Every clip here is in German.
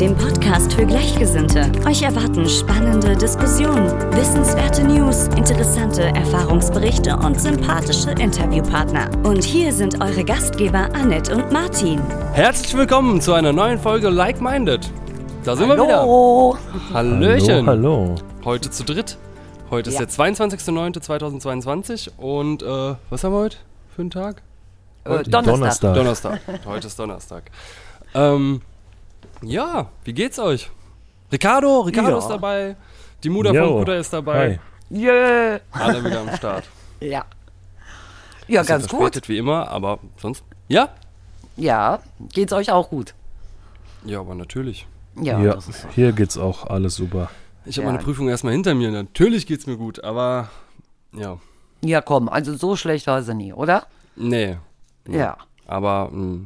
Dem Podcast für Gleichgesinnte. Euch erwarten spannende Diskussionen, wissenswerte News, interessante Erfahrungsberichte und sympathische Interviewpartner. Und hier sind eure Gastgeber Annette und Martin. Herzlich willkommen zu einer neuen Folge Like Minded. Da sind wir wieder. Hallo. Hallöchen. Hallo, hallo. Heute zu dritt. Heute ist Ja. der 22.09.2022 und äh, was haben wir heute für einen Tag? Äh, Donnerstag. Donnerstag. Donnerstag. heute ist Donnerstag. Ähm, ja, wie geht's euch? Ricardo, Ricardo Ja. ist dabei. Die Mutter Jo. von Bruder ist dabei. Hi. Yeah. Alle wieder am Start. Ja. Ja, ganz gut. verspätet wie immer, aber sonst. Ja? Ja, geht's euch auch gut? Ja, aber natürlich. Ja, Ja, das ist so. hier geht's auch alles super. Ich habe Ja. meine Prüfung erstmal hinter mir. Natürlich geht's mir gut, aber ja. Ja, komm, also so schlecht war sie nie, oder? Nee. Ja. Aber mh, ja.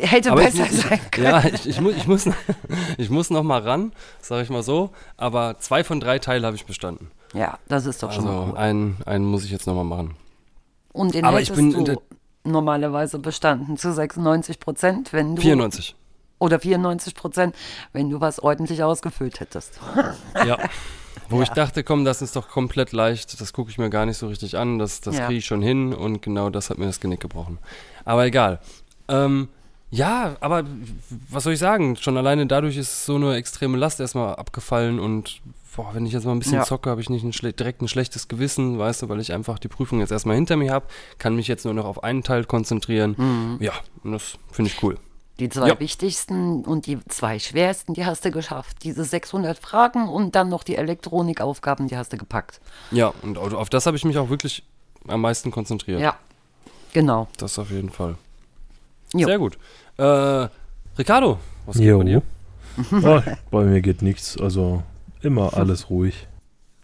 Hätte Aber besser muss- sein können. Ja, ich, ich, muss, ich, muss, ich muss noch mal ran, sage ich mal so. Aber zwei von drei Teilen habe ich bestanden. Ja, das ist doch schon mal Also gut. einen, einen muss ich jetzt noch mal machen. Und den aber ich bin in du normalerweise bestanden zu 96 Prozent, wenn du 94. oder 94 Prozent, wenn du was ordentlich ausgefüllt hättest. Ja. Wo ich dachte, komm, das ist doch komplett leicht, das gucke ich mir gar nicht so richtig an, das, das Ja. kriege ich schon hin und genau das hat mir das Genick gebrochen. Aber egal. Ähm, ja, aber was soll ich sagen? Schon alleine dadurch ist so eine extreme Last erstmal abgefallen und boah, wenn ich jetzt mal ein bisschen Ja. zocke, habe ich nicht ein direkt ein schlechtes Gewissen, weißt du, weil ich einfach die Prüfung jetzt erstmal hinter mir habe, kann mich jetzt nur noch auf einen Teil konzentrieren. Ja, und das finde ich cool. Die zwei Ja. wichtigsten und die zwei schwersten, die hast du geschafft. Diese 600 Fragen und dann noch die Elektronikaufgaben, die hast du gepackt. Ja, und auf das habe ich mich auch wirklich am meisten konzentriert. Ja, genau. Das auf jeden Fall. Jo. Sehr gut. Äh, Ricardo, was geht Jo. bei dir? Oh, bei mir geht nichts, also immer alles ruhig.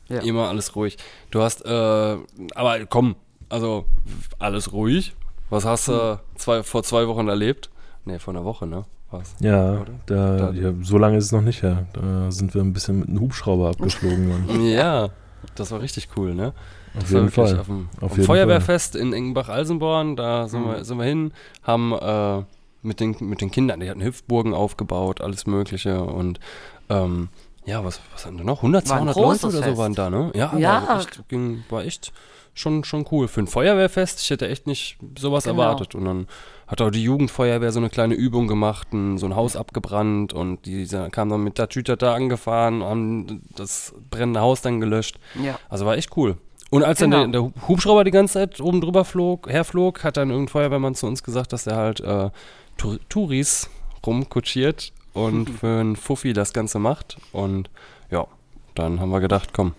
Ja. Immer alles ruhig. Du hast, äh, aber komm, also alles ruhig. Was hast du Hm. zwei, vor zwei Wochen erlebt? Nee, vor einer Woche, ne? Was? Ja, da, ja, so lange ist es noch nicht her. Da sind wir ein bisschen mit einem Hubschrauber abgeflogen. worden. Ja, das war richtig cool, ne? Auf Das war jeden wirklich Fall. Auf dem, Auf auf dem jeden Feuerwehrfest in Engenbach-Alsenborn, da sind, Mhm. wir, sind wir hin, haben äh, mit, den, mit den Kindern, die hatten Hüpfburgen aufgebaut, alles Mögliche und ähm, ja, was, was hatten wir noch? 100, War ein 200 Leute oder so Fest. waren da, ne? Ja, Ja. War, echt, ging, war echt schon, schon cool. Für ein Feuerwehrfest, ich hätte echt nicht sowas Genau. erwartet. Und dann hat auch die Jugendfeuerwehr so eine kleine Übung gemacht, ein, so ein Haus abgebrannt und die sa- kamen dann mit der Tüte da angefahren, haben das brennende Haus dann gelöscht. Ja. Also war echt cool. Und als Genau. dann der, der Hubschrauber die ganze Zeit oben drüber flog, herflog, hat dann irgendein Feuerwehrmann zu uns gesagt, dass er halt äh, Tour Touris rumkutschiert und für einen Fuffi das Ganze macht. Und ja, dann haben wir gedacht, komm.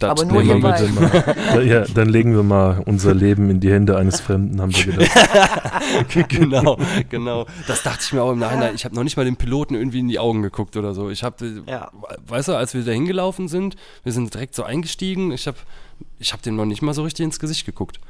Das Aber nur nehmen ihr wir mal, ja, dann legen wir mal unser Leben in die Hände eines Fremden, haben wir gedacht. genau, genau. Das dachte ich mir auch im Nachhinein. Ich habe noch nicht mal dem Piloten irgendwie in die Augen geguckt oder so. Ich habe, Ja. weißt du, als wir da hingelaufen sind, wir sind direkt so eingestiegen. Ich habe, ich habe dem noch nicht mal so richtig ins Gesicht geguckt.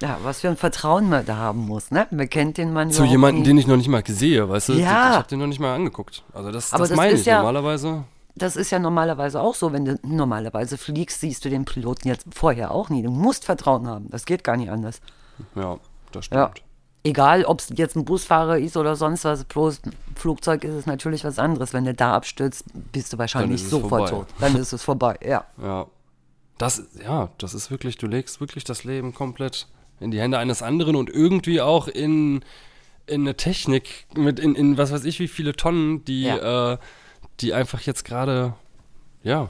ja, was für ein Vertrauen man da haben muss, ne? Man kennt den Mann Zu jemandem, den ich noch nicht mal sehe, weißt du? Ja. Ich habe den noch nicht mal angeguckt. Also das, Aber das das meine ist ich ja- normalerweise. Das ist ja normalerweise auch so, wenn du normalerweise fliegst, siehst du den Piloten jetzt vorher auch nie. Du musst Vertrauen haben. Das geht gar nicht anders. Ja, das Ja. stimmt. Egal, ob es jetzt ein Busfahrer ist oder sonst was, bloß ein Flugzeug ist es natürlich was anderes. Wenn du da abstürzt, bist du wahrscheinlich sofort vorbei. tot. Dann ist es vorbei, ja. Ja. Das, ja, das ist wirklich, du legst wirklich das Leben komplett in die Hände eines anderen und irgendwie auch in, in eine Technik mit in, in was weiß ich wie viele Tonnen, die, äh, die einfach jetzt gerade, ja,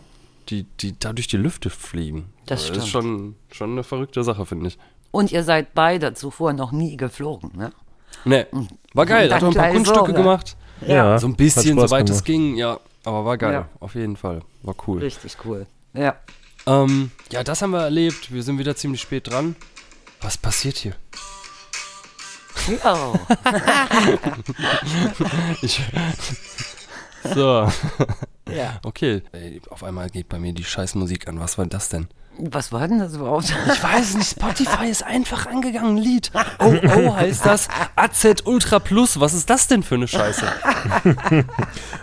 die, die da durch die Lüfte fliegen. Das Also ist stimmt. schon, schon eine verrückte Sache, finde ich. Und ihr seid beide zuvor noch nie geflogen, ne? Nee, war geil, Dann hat auch ein paar gleich so, Kunststücke ne? gemacht. Ja, So ein bisschen, soweit es ging, ja. Aber war geil, Ja. auf jeden Fall. War cool. Richtig cool. Ja. Ähm, ja, das haben wir erlebt. Wir sind wieder ziemlich spät dran. Was passiert hier? Ja. Ich. So, ja. okay. Ey, auf einmal geht bei mir die Scheißmusik an. Was war das denn? Was war denn das überhaupt? Ich weiß nicht, Spotify ist einfach angegangen, ein Lied. Oh, oh, heißt das AZ Ultra Plus. Was ist das denn für eine Scheiße?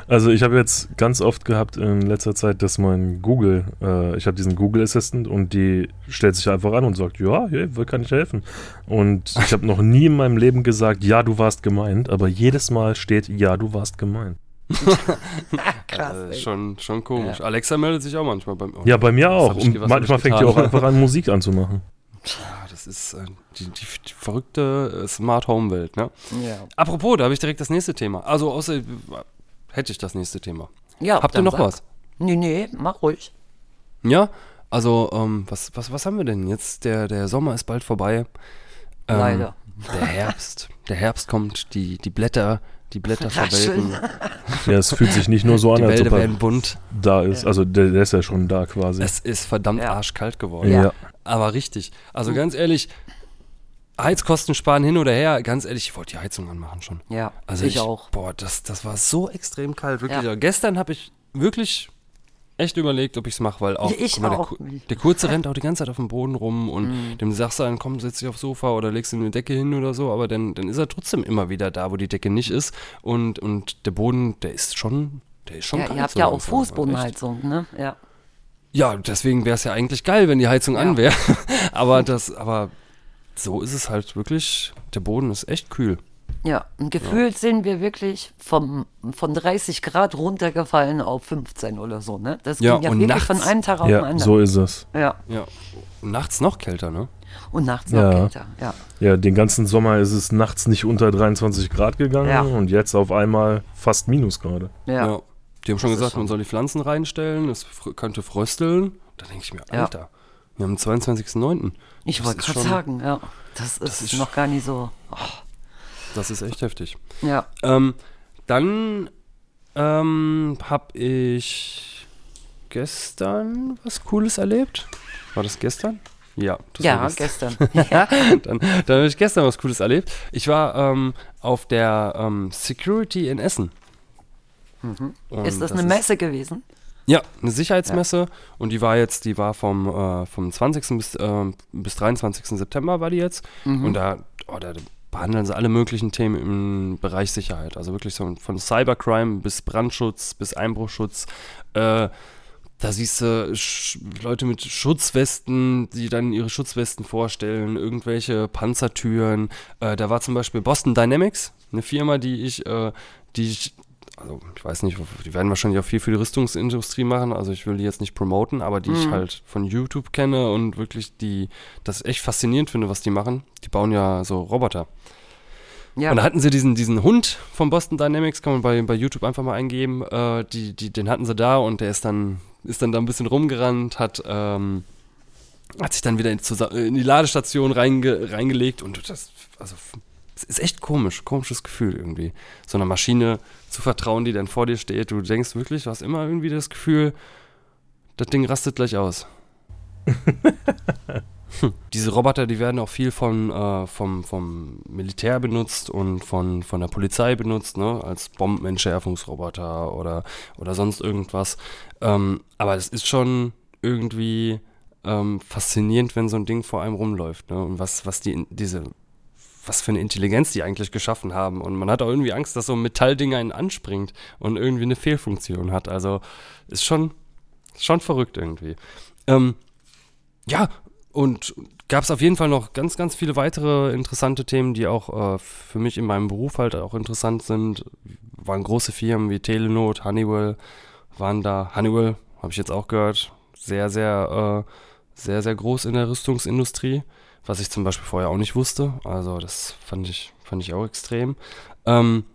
Also ich habe jetzt ganz oft gehabt in letzter Zeit, dass mein Google, äh, ich habe diesen Google Assistant und die stellt sich einfach an und sagt, ja, hey, wo kann ich helfen? Und ich habe noch nie in meinem Leben gesagt, ja, du warst gemeint, aber jedes Mal steht, ja, du warst gemeint. Krass. Äh, schon, schon komisch. Alexa meldet sich auch manchmal beim. Ja, bei mir auch. Und manchmal fängt die auch einfach an, Musik anzumachen. Ja, das ist äh, die, die, die verrückte äh, Smart Home Welt, ne? Ja. Apropos, da habe ich direkt das nächste Thema. Also, außer äh, hätte ich das nächste Thema. ja Habt ihr noch sag. was? Nee, nee, mach ruhig. Ja, also, ähm, was, was, was haben wir denn jetzt? Der, der Sommer ist bald vorbei. Ähm, Leider. Der Herbst. Der Herbst kommt, die, die Blätter, die Blätter verwelken, Ja, es fühlt sich nicht nur so an, die als Wälder ob er werden bunt. da ist. Also der, der ist ja schon da quasi. Es ist verdammt Ja. arschkalt geworden. ja. Aber richtig. Also ganz ehrlich, Heizkosten sparen hin oder her, ganz ehrlich, ich wollte die Heizung anmachen schon. Ja, Also ich, auch. Boah, das, das war so extrem kalt, wirklich. Ja. Ja. Gestern habe ich wirklich echt überlegt, ob ich es mache, weil auch, Ja, ich mal, der, auch. Ku- der Kurze rennt auch die ganze Zeit auf dem Boden rum und Mhm. dem sagst du dann, komm, setz dich aufs Sofa oder legst ihm eine Decke hin oder so, aber dann, dann ist er trotzdem immer wieder da, wo die Decke nicht ist und, und der Boden, der ist schon, der ist schon Ja, ihr habt so ja auch. Fußbodenheizung, ne? Ja. Ja, deswegen wäre es ja eigentlich geil, wenn die Heizung Ja. an wäre. aber das, aber so ist es halt wirklich. Der Boden ist echt kühl. Ja, und gefühlt sind wir wirklich vom, von 30 Grad runtergefallen auf 15 oder so, ne? Das Ja, ging ja und wirklich nachts- von einem Tag auf den Ja, anderen. so ist es. Ja, Ja. Nachts noch kälter, ne? und nachts noch Ja. kälter, ja. Ja, den ganzen Sommer ist es nachts nicht unter 23 Grad gegangen Ja. und jetzt auf einmal fast Minusgrade. Ja, Die haben schon Das gesagt, schon- man soll die Pflanzen reinstellen, es fr- könnte frösteln. Da denke ich mir, Ja. Alter, wir haben den 22.09. ich Das wollte gerade sagen, ja. Das ist, ist noch gar nicht so. Das ist echt heftig. Ja, Ähm, dann ähm, habe ich gestern was Cooles erlebt. War das gestern? Ja, das war ja gestern. gestern. dann, dann habe ich gestern was Cooles erlebt. Ich war ähm, auf der ähm, Security in Essen. Mhm. ist das, eine Messe gewesen? Ja, eine Sicherheitsmesse. Und die war jetzt, die war vom, äh, vom 20. bis, ähm, bis 23. September war die jetzt. Mhm. Und da, oh, da behandeln sie alle möglichen Themen im Bereich Sicherheit. Also wirklich so von Cybercrime bis Brandschutz bis Einbruchschutz. Äh, da siehst du Leute mit Schutzwesten, die dann ihre Schutzwesten vorstellen, irgendwelche Panzertüren. Äh, da war zum Beispiel Boston Dynamics, eine Firma, die ich, äh, die ich, also ich weiß nicht, die werden wahrscheinlich auch viel für die Rüstungsindustrie machen, also ich will die jetzt nicht promoten, aber die ich halt von YouTube kenne und wirklich die, das echt faszinierend finde, was die machen. Die bauen ja so Roboter. Ja, Und da hatten sie diesen, diesen Hund von Boston Dynamics, kann man bei, bei YouTube einfach mal eingeben. Äh, die, die, den hatten sie da und der ist dann, ist dann da ein bisschen rumgerannt, hat, ähm, hat sich dann wieder in, in die Ladestation reinge, reingelegt und das, also, es ist echt komisch, komisches Gefühl irgendwie. So einer Maschine zu vertrauen, die dann vor dir steht. Du denkst wirklich, du hast immer irgendwie das Gefühl, das Ding rastet gleich aus. Diese Roboter, die werden auch viel von, äh, vom, vom Militär benutzt und von, von der Polizei benutzt, ne? als Bombenentschärfungsroboter oder, oder sonst irgendwas. Ähm, aber es ist schon irgendwie ähm, faszinierend, wenn so ein Ding vor einem rumläuft. Ne? Und was, was die, diese, was für eine Intelligenz die eigentlich geschaffen haben. Und man hat auch irgendwie Angst, dass so ein Metallding einen anspringt und irgendwie eine Fehlfunktion hat. Also ist schon, schon verrückt irgendwie. Ähm, ja, und gab es auf jeden Fall noch ganz, ganz viele weitere interessante Themen, die auch äh, für mich in meinem Beruf halt auch interessant sind. Waren große Firmen wie Telenot, Honeywell, waren da. Honeywell, habe ich jetzt auch gehört, sehr, sehr, äh, sehr, sehr groß in der Rüstungsindustrie, was ich zum Beispiel vorher auch nicht wusste. Also das fand ich, fand ich auch extrem. Ähm,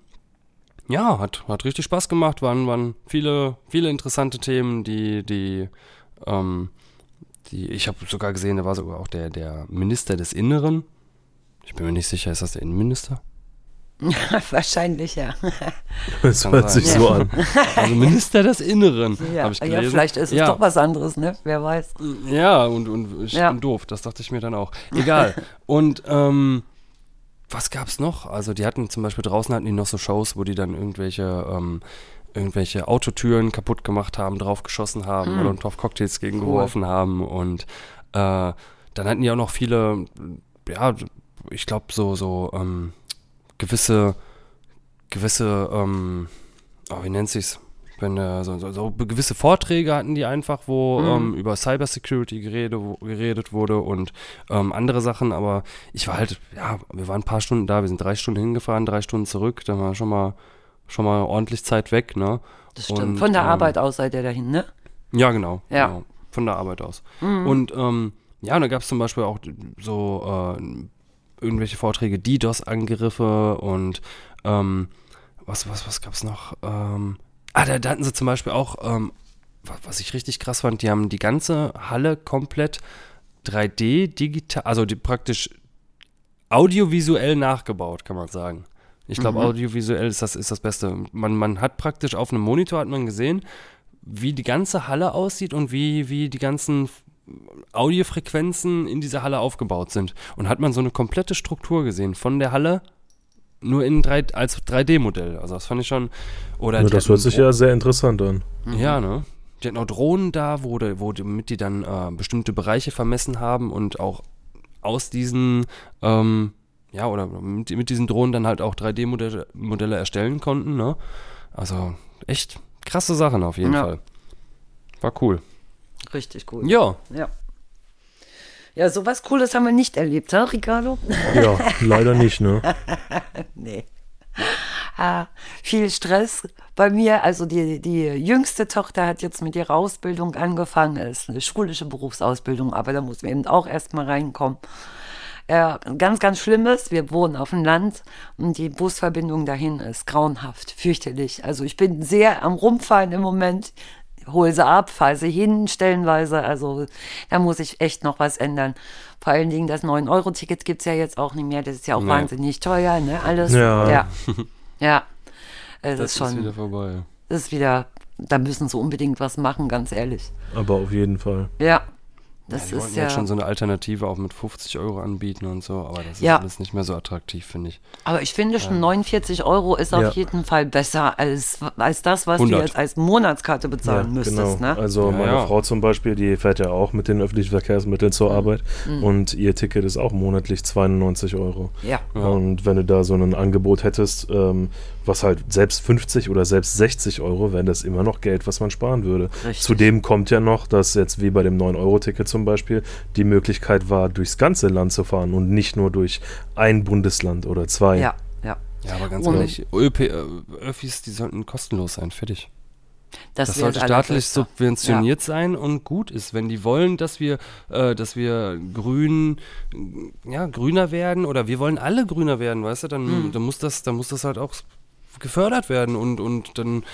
ja, hat, hat richtig Spaß gemacht, waren, waren viele, viele interessante Themen, die, die, ähm, die, ich habe sogar gesehen, da war sogar auch der, der Minister des Inneren. Ich bin mir nicht sicher, ist das der Innenminister? wahrscheinlich, ja. Das hört sich so an. Also Minister des Inneren, Ja, habe ich ja gelesen. vielleicht ist es ja. doch was anderes, ne? Wer weiß. Ja, und, und ich Ja. bin doof, das dachte ich mir dann auch. Egal. und ähm, was gab's noch? Also die hatten zum Beispiel draußen hatten die noch so Shows, wo die dann irgendwelche ähm, irgendwelche Autotüren kaputt gemacht haben, draufgeschossen haben oder drauf Cocktails gegengeworfen haben und äh, dann hatten die auch noch viele, ja, ich glaube so, so ähm, gewisse, gewisse, ähm, oh, wie nennt sich's? Wenn, äh, so, so, so gewisse Vorträge hatten die einfach, wo ähm, über Cybersecurity gerede, wo, geredet wurde und ähm, andere Sachen, aber ich war halt, ja, wir waren ein paar Stunden da, wir sind drei Stunden hingefahren, drei Stunden zurück, dann war schon mal, schon mal ordentlich Zeit weg, ne? Das stimmt. Und, Von der ähm, Arbeit aus seid ihr dahin, ne? ja, genau. Ja. Genau, von der Arbeit aus. Und ähm, ja, und da gab es zum Beispiel auch so äh, irgendwelche Vorträge, DDoS-Angriffe und ähm, was, was, was gab es noch? Ähm, ah, da, da hatten sie zum Beispiel auch, ähm, was, was ich richtig krass fand, die haben die ganze Halle komplett 3D digital, also die praktisch audiovisuell nachgebaut, kann man sagen. Ich glaube, audiovisuell ist das, ist das Beste. Man, man hat praktisch auf einem Monitor hat man gesehen, wie die ganze Halle aussieht und wie, wie die ganzen Audiofrequenzen in dieser Halle aufgebaut sind. Und hat man so eine komplette Struktur gesehen von der Halle nur in drei, als 3D-Modell. Also das fand ich schon. Oder Ja, das hört sich ja sehr interessant an. Ja, ne? Die hatten auch Drohnen da, wo, die- wo, damit die dann äh, bestimmte Bereiche vermessen haben und auch aus diesen, ähm, ja, oder mit, mit diesen Drohnen dann halt auch 3D-Modelle Modelle erstellen konnten, ne? Also echt krasse Sachen auf jeden Ja. Fall. War cool. Richtig cool. Ja, Ja. Ja, sowas Cooles haben wir nicht erlebt, ha, Ricardo? Ja, leider nicht, ne? Nee. Ah, viel Stress bei mir. Also die, die jüngste Tochter hat jetzt mit ihrer Ausbildung angefangen. ist eine schulische Berufsausbildung, aber da muss man eben auch erstmal reinkommen. Ja, ganz, ganz Schlimmes. Wir wohnen auf dem Land und die Busverbindung dahin ist grauenhaft, fürchterlich. Also ich bin sehr am Rumfahren im Moment. Hol sie ab, fahre sie hin, stellenweise. Also da muss ich echt noch was ändern. Vor allen Dingen das 9-Euro-Ticket gibt es ja jetzt auch nicht mehr. Das ist ja auch Nee. wahnsinnig teuer, ne? Alles. Ja. Ja. ja. Es das ist ist, schon, wieder vorbei. das ist wieder, da müssen sie unbedingt was machen, ganz ehrlich. Aber auf jeden Fall. Ja. Ja, Das die ist ja. jetzt schon so eine Alternative auch mit 50 Euro anbieten und so, aber das ist Ja. alles nicht mehr so attraktiv, finde ich. Aber ich finde schon 49 Euro ist auf Ja. jeden Fall besser als, als das, was 100. du jetzt als Monatskarte bezahlen müsstest. genau. Ne? Also Ja, meine ja. Frau zum Beispiel, die fährt ja auch mit den öffentlichen Verkehrsmitteln Mhm. zur Arbeit und ihr Ticket ist auch monatlich 92 Euro. ja. Und wenn du da so ein Angebot hättest, ähm, was halt selbst 50 oder selbst 60 Euro, wäre das immer noch Geld, was man sparen würde. Richtig. Zudem kommt ja noch, dass jetzt wie bei dem 9-Euro-Ticket zum Beispiel die Möglichkeit war, durchs ganze Land zu fahren und nicht nur durch ein Bundesland oder zwei. Ja, ja. Ja, aber ganz Und- ehrlich, ÖP, äh, Öffis, die sollten kostenlos sein, fertig. Das, Das sollte staatlich Allerbeste. subventioniert sein und gut ist. Wenn die wollen, dass wir, äh, dass wir grün, ja, grüner werden oder wir wollen alle grüner werden, weißt du, dann, Hm. dann muss das, dann muss das halt auch gefördert werden und, und dann,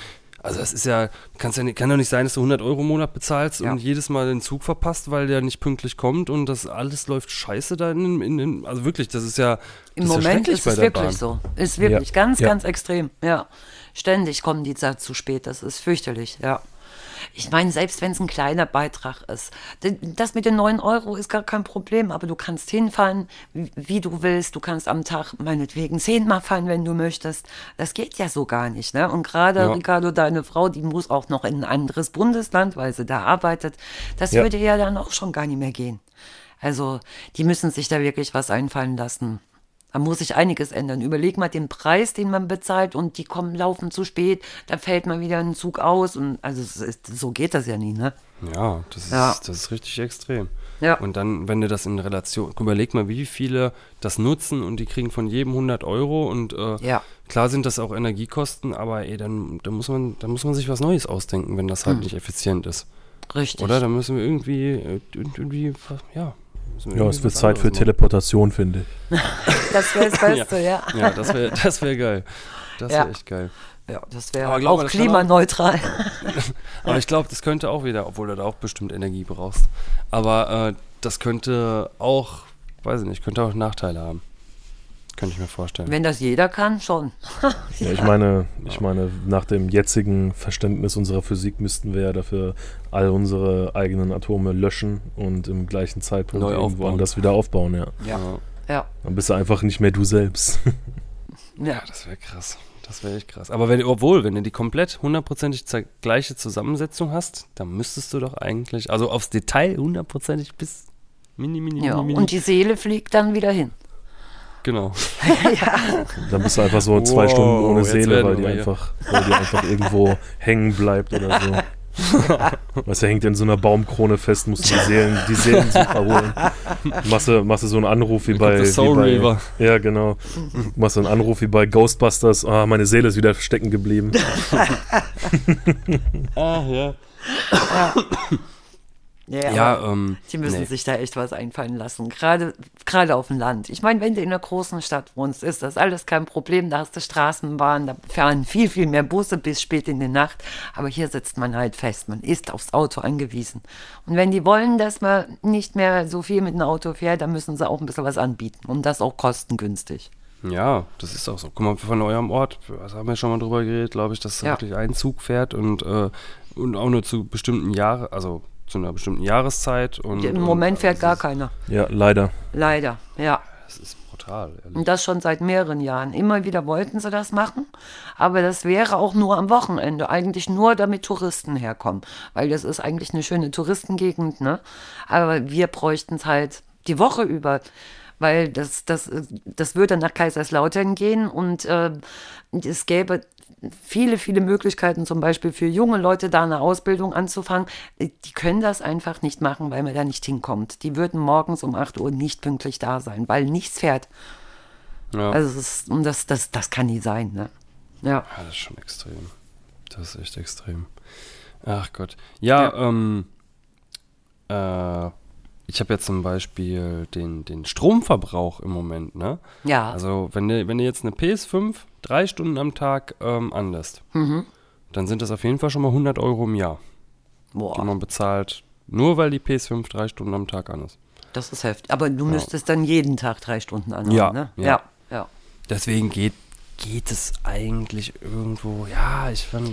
also das ist ja, kann's ja nicht, kann doch nicht sein, dass du 100 Euro im Monat bezahlst Ja. und jedes Mal den Zug verpasst, weil der nicht pünktlich kommt und das alles läuft scheiße da in, in, in also wirklich, das ist ja, Im ist ja Moment schrecklich ist es wirklich Bahn. so. Ist wirklich Ja. ganz, Ja. ganz extrem. Ja. Ständig kommen die da zu spät. Das ist fürchterlich, ja. Ich meine, selbst wenn es ein kleiner Beitrag ist, das mit den 9 Euro ist gar kein Problem, aber du kannst hinfahren, wie wie du willst. Du kannst am Tag meinetwegen zehnmal fahren, wenn du möchtest. Das geht ja so gar nicht. Ne? Und gerade, Ja. Ricardo, deine Frau, die muss auch noch in ein anderes Bundesland, weil sie da arbeitet. Das Ja. würde ja dann auch schon gar nicht mehr gehen. Also, die müssen sich da wirklich was einfallen lassen. Da muss sich einiges ändern. Überleg mal den Preis, den man bezahlt und die kommen, laufen zu spät, da fällt mal wieder ein Zug aus und also ist, so geht das ja nie, ne? Ja, das ist, Ja. das ist richtig extrem. Ja. Und dann, wenn du das in Relation, überleg mal, wie viele das nutzen und die kriegen von jedem 100 Euro und äh, Ja. klar sind das auch Energiekosten, aber ey, dann, dann, muss man, dann muss man sich was Neues ausdenken, wenn das halt Hm. nicht effizient ist. Richtig. Oder? Dann müssen wir irgendwie, äh, irgendwie, ja. Ja, es wird Zeit für machen. Teleportation, finde ich. Das wäre das Beste, ja. Ja, das wäre das wär geil. Das Ja. wäre echt geil. Ja, das wäre auch das kann auch- klimaneutral. Aber ich glaube, das könnte auch wieder, obwohl du da auch bestimmt Energie brauchst. Aber äh, das könnte auch, weiß ich nicht, könnte auch Nachteile haben. Könnte ich mir vorstellen. Wenn das jeder kann, schon. Ja, ich meine, ich meine, nach dem jetzigen Verständnis unserer Physik müssten wir ja dafür all unsere eigenen Atome löschen und im gleichen Zeitpunkt Neu irgendwo aufbauen. anders wieder aufbauen, ja. ja. Ja. Dann bist du einfach nicht mehr du selbst. Ja. das wäre krass. Das wäre echt krass. Aber wenn, obwohl, wenn du die komplett hundertprozentig gleiche Zusammensetzung hast, dann müsstest du doch eigentlich, also aufs Detail hundertprozentig bis mini, mini, Ja, mini, mini. und die Seele fliegt dann wieder hin. Genau. Dann bist du einfach so zwei Wow, Stunden ohne Seele, weil die, einfach, weil die einfach irgendwo hängen bleibt oder so. Weißt du, hängt in so einer Baumkrone fest, musst du die Seelen, die Seelensucher holen. Machst du, machst du so einen Anruf wie bei, Soul wie bei Reaver. Ja, genau. Machst du einen Anruf wie bei Ghostbusters, ah, meine Seele ist wieder stecken geblieben. Ah, ja. Ja, Ja, ähm. die müssen nee. sich da echt was einfallen lassen. Gerade, gerade auf dem Land. Ich meine, wenn du in einer großen Stadt wohnst, ist das alles kein Problem. Da hast du Straßenbahn, da fahren viel, viel mehr Busse bis spät in die Nacht. Aber hier sitzt man halt fest. Man ist aufs Auto angewiesen. Und wenn die wollen, dass man nicht mehr so viel mit dem Auto fährt, dann müssen sie auch ein bisschen was anbieten. Und das auch kostengünstig. Ja, das ist auch so. Guck mal, von eurem Ort, was haben wir schon mal drüber geredet, glaube ich, dass Ja. wirklich ein Zug fährt und, äh, und auch nur zu bestimmten Jahren, also zu einer bestimmten Jahreszeit. Und, Im und, Moment äh, fährt gar ist, keiner. Ja, leider. Leider, ja. Das ist brutal, ehrlich. Und das schon seit mehreren Jahren. Immer wieder wollten sie das machen, aber das wäre auch nur am Wochenende. Eigentlich nur, damit Touristen herkommen. Weil das ist eigentlich eine schöne Touristengegend, ne? Aber wir bräuchten es halt die Woche über. Weil das, das, das würde nach Kaiserslautern gehen und äh, es gäbe viele, viele Möglichkeiten, zum Beispiel für junge Leute da eine Ausbildung anzufangen. Die können das einfach nicht machen, weil man da nicht hinkommt. Die würden morgens um 8 Uhr nicht pünktlich da sein, weil nichts fährt. ja. Also es ist, und das, das, das kann nie sein, ne? Ja. Ja, das ist schon extrem. Das ist echt extrem. Ach Gott. Ja, ähm, äh, ich habe jetzt zum Beispiel den, den Stromverbrauch im Moment, ne? Ja. Also, wenn du, wenn du jetzt eine PS5 drei Stunden am Tag ähm, anlässt, Mhm. dann sind das auf jeden Fall schon mal 100 Euro im Jahr, die Boah, man bezahlt, nur weil die PS5 drei Stunden am Tag an ist. das ist heftig. Aber du müsstest dann jeden Tag drei Stunden anhaben, Ja, ne? ja. Ja, ja. Deswegen geht, geht es eigentlich irgendwo, ja, ich fand,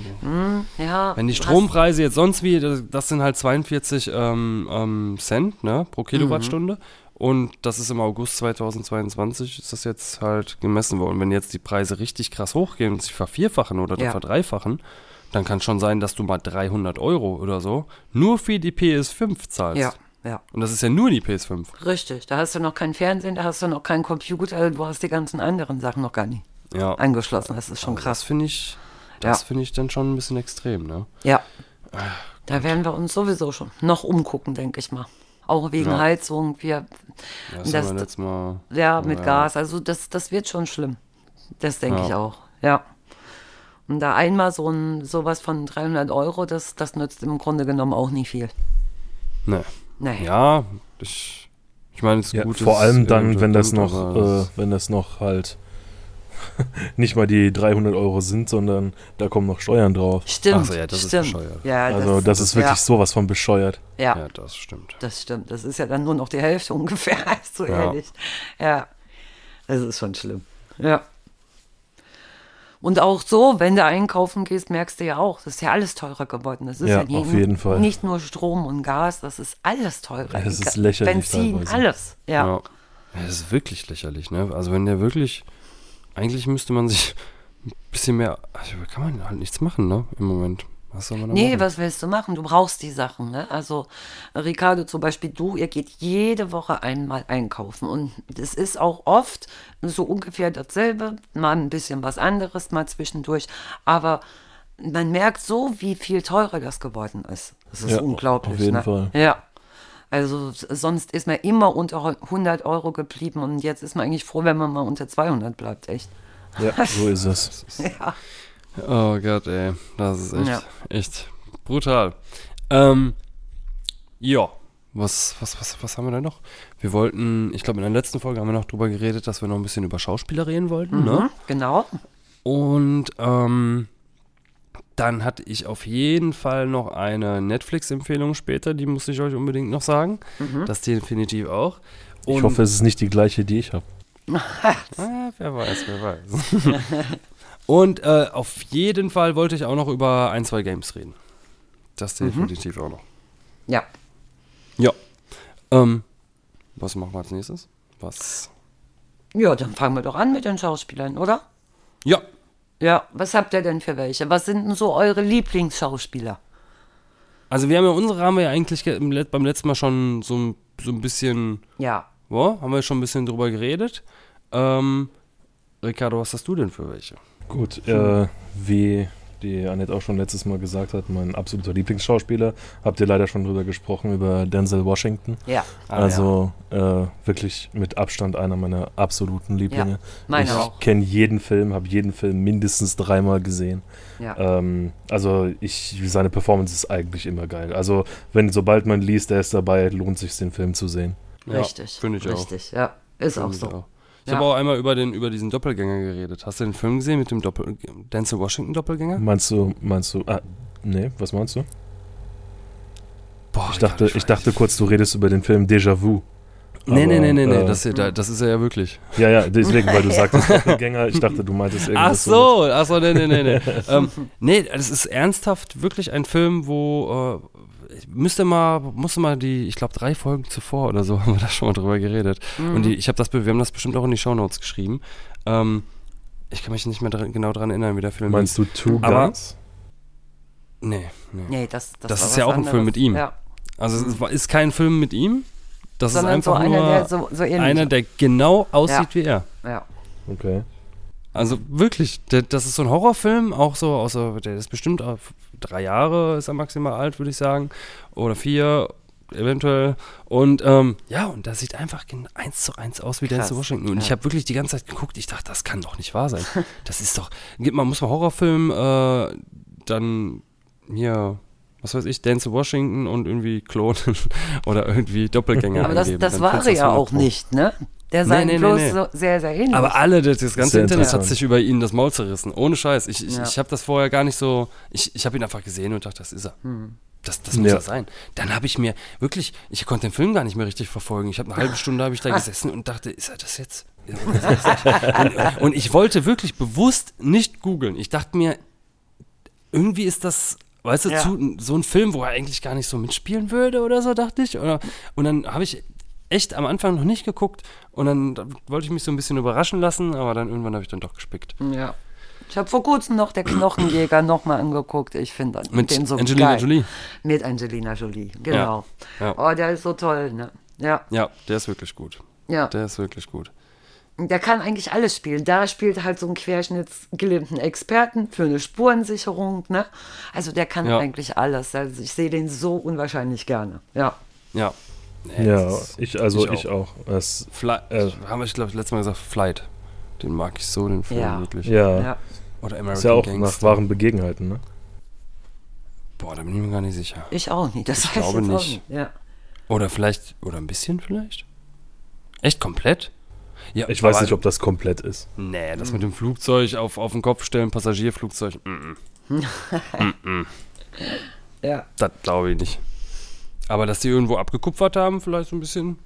ja Wenn die Strompreise jetzt sonst wie, das, sind halt 42 ähm, ähm, Cent ne, pro Kilowattstunde. Und das ist im August 2022, ist das jetzt halt gemessen worden. Wenn jetzt die Preise richtig krass hochgehen und sich vervierfachen oder Ja. verdreifachen, dann kann schon sein, dass du mal 300 Euro oder so nur für die PS5 zahlst. Ja, ja. Und das ist ja nur die PS5. Richtig. Da hast du noch kein Fernsehen, da hast du noch keinen Computer, du hast die ganzen anderen Sachen noch gar nicht Ja. angeschlossen. Das ist schon Aber Das krass. finde ich, das Ja. finde ich dann schon ein bisschen extrem, ne? Ja. Da werden wir uns sowieso schon noch umgucken, denke ich mal. Auch wegen Ja. Heizung, wir, Das, Das- wir Mal. ja, mit Ja. Gas. Also das, das wird schon schlimm. Das denke Ja. ich auch. Ja. Und da einmal so ein sowas von 300 Euro, das, das nützt im Grunde genommen auch nicht viel. Ne. Nee. Ja, ich, ich meine, es ist Ja, gut. vor allem dann, wenn das noch, äh, wenn das noch halt nicht mal die 300 Euro sind, sondern da kommen noch Steuern drauf. Stimmt. Ach so, ja, das ist stimmt. bescheuert. Ja, Also das ist wirklich ja, sowas von bescheuert. Ja, Ja, das stimmt. das stimmt. Das ist ja dann nur noch die Hälfte ungefähr, so Ja. ehrlich. Ja, das ist schon schlimm. Ja. Und auch so, wenn du einkaufen gehst, merkst du ja auch, das ist ja alles teurer geworden. Das ist Ja, ja, nie, auf jeden Fall. nicht nur Strom und Gas, das ist alles teurer. Das ist lächerlich Benzin, teilweise. alles. Ja. Ja. ja. Das ist wirklich lächerlich, ne? Also wenn der wirklich, eigentlich müsste man sich ein bisschen mehr, also kann man halt nichts machen, ne? Im Moment. Was soll man da Nee, machen? was willst du machen? Du brauchst die Sachen. Ne? Also Ricardo zum Beispiel, du, ihr geht jede Woche einmal einkaufen und es ist auch oft so ungefähr dasselbe, mal ein bisschen was anderes, mal zwischendurch, aber man merkt so, wie viel teurer das geworden ist. Das ist Ja, unglaublich. auf jeden ne? Fall. Ja. Also sonst ist man immer unter 100 Euro geblieben und jetzt ist man eigentlich froh, wenn man mal unter 200 bleibt, echt. Ja, so ist es. Ja. Oh Gott, ey. Das ist echt, Ja. echt brutal. Ähm, ja. Was, was, was, was haben wir da noch? Wir wollten, ich glaube, in der letzten Folge haben wir noch drüber geredet, dass wir noch ein bisschen über Schauspieler reden wollten, ne? Mhm, genau. Und ähm, dann hatte ich auf jeden Fall noch eine Netflix-Empfehlung später, die muss ich euch unbedingt noch sagen. Das definitiv auch. Und, Ich hoffe, es ist nicht die gleiche, die ich habe. Ah, wer weiß, wer weiß. Und äh, auf jeden Fall wollte ich auch noch über ein, zwei Games reden. Das definitiv auch noch. Ja. Ja. Ähm, was machen wir als nächstes? Was? Ja, dann fangen wir doch an mit den Schauspielern, oder? Ja, Ja, was habt ihr denn für welche? Was sind denn so eure Lieblingsschauspieler? Also wir haben ja unsere haben wir ja eigentlich beim letzten Mal schon so, ein- so ein bisschen, Ja. boah, haben wir schon ein bisschen drüber geredet. Ähm, Ricardo, was hast du denn für welche? Gut, äh, wie die Annette auch schon letztes Mal gesagt hat, mein absoluter Lieblingsschauspieler, habt ihr leider schon drüber gesprochen, über Denzel Washington. Ja, Ah, also äh, wirklich mit Abstand einer meiner absoluten Lieblinge. meine ich auch. kenne jeden Film, habe jeden Film mindestens dreimal gesehen. Ja. Ähm, also ich, seine Performance ist eigentlich immer geil. Also wenn sobald man liest, er ist dabei, lohnt sich den Film zu sehen. Ja, Richtig. finde ich auch. Richtig, ja. Ist auch Finde ich so. auch. Ich Ja. habe auch einmal über, den, über diesen Doppelgänger geredet. Hast du den Film gesehen mit dem Doppel Denzel Washington Doppelgänger? Meinst du, meinst du, ah, nee, was meinst du? Boah, Ich dachte, Ricardo, ich dachte kurz, du redest über den Film Déjà Vu. Nee, nee, Aber, nee, nee, nee, äh, das, das ist er ja wirklich. Ja, ja, deswegen, weil du sagtest Doppelgänger, ich dachte, du meintest Ach irgendwas. so, ach so, nee, nee, nee, nee. ähm, nee, das ist ernsthaft wirklich ein Film, wo äh, ich müsste mal, musste mal die, ich glaube drei Folgen zuvor oder so haben wir da schon mal drüber geredet. Und die, ich habe das, wir haben das bestimmt auch in die Shownotes geschrieben. Ähm, ich kann mich nicht mehr dran, genau daran erinnern, wie der Film Meinst du Two Guns? Nee, nee. Nee, das, das, Das war ist ja auch ein anderes. Film mit ihm. Ja. Also es ist kein Film mit ihm. Das Sondern ist einfach so einer, nur der so, so einer, der genau aussieht wie er. Ja. Okay. Also wirklich, der, das ist so ein Horrorfilm, auch so, außer der ist bestimmt drei Jahre ist er maximal alt, würde ich sagen. Oder vier, eventuell. Und ähm, ja, und das sieht einfach eins zu eins aus wie Denzel Washington. Und ich ja. habe wirklich die ganze Zeit geguckt, ich dachte, das kann doch nicht wahr sein. Das ist doch, man muss mal Horrorfilm, äh, dann hier, was weiß ich, Denzel Washington und irgendwie klonen oder irgendwie Doppelgänger Aber das, das war er du ja 100 auch Pro. nicht, ne? Der sah nee, nee, bloß nee. so sehr, sehr ähnlich. Aber alle, das, das ganze Sehr Internet hat sich über ihn das Maul zerrissen. Ohne Scheiß. Ich, ich, Ja. ich habe das vorher gar nicht so. Ich, ich habe ihn einfach gesehen und dachte, das ist er. Das, das muss Ja. er sein. Dann habe ich mir wirklich, ich konnte den Film gar nicht mehr richtig verfolgen. Ich habe eine halbe Stunde habe ich da gesessen und dachte, ist er das jetzt? Ist er das jetzt? und, und ich wollte wirklich bewusst nicht googeln. Ich dachte mir, irgendwie ist das, weißt du, Ja. zu, so ein Film, wo er eigentlich gar nicht so mitspielen würde oder so, dachte ich. Oder, und dann habe ich echt am Anfang noch nicht geguckt und dann da wollte ich mich so ein bisschen überraschen lassen, aber dann irgendwann habe ich dann doch gespickt. ja. Ich habe vor kurzem noch der Knochenjäger nochmal angeguckt. Ich finde Mit den so Angelina geil. Jolie. Mit Angelina Jolie, genau. Ja. Oh, der ist so toll, ne? Ja, Ja, der ist wirklich gut. ja. Der ist wirklich gut. Der kann eigentlich alles spielen. Da spielt halt so einen querschnittsgelähmten Experten für eine Spurensicherung, ne? Also der kann Ja. eigentlich alles. Also ich sehe den so unwahrscheinlich gerne. Ja. Ja. Nee, Ja, ich, also ich ich auch. Es, Fly, Äh. haben wir, ich glaube, letztes Mal gesagt, Flight. Den mag ich so, den Film Ja. wirklich. ja, ja. Oder American ist ja auch nach Gangster. wahren Begebenheiten, ne? Boah, da bin ich mir gar nicht sicher. Ich auch nicht. Das Ich weiß glaube auch nicht. Ja. Oder vielleicht, oder ein bisschen vielleicht? Echt komplett? Ja, Ich weiß nicht, ob das komplett ist. Nee, das mit dem Flugzeug auf, auf den Kopf stellen, Passagierflugzeug, mm, mm, Ja. das glaube ich nicht. Aber dass die irgendwo abgekupfert haben, vielleicht so ein bisschen,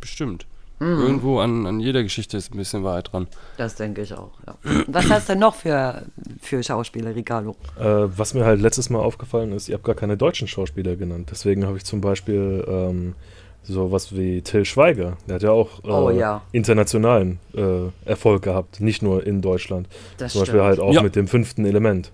bestimmt. Mhm. Irgendwo an, an jeder Geschichte ist ein bisschen Wahrheit dran. Das denke ich auch. Ja. Was hast du noch für, für Schauspieler, Ricardo? Äh, was mir halt letztes Mal aufgefallen ist, ihr habt gar keine deutschen Schauspieler genannt. Deswegen habe ich zum Beispiel ähm, sowas wie Till Schweiger. Der hat ja auch äh, Oh, ja. internationalen äh, Erfolg gehabt, nicht nur in Deutschland. Das zum Beispiel stimmt. halt auch Ja. mit dem fünften Element.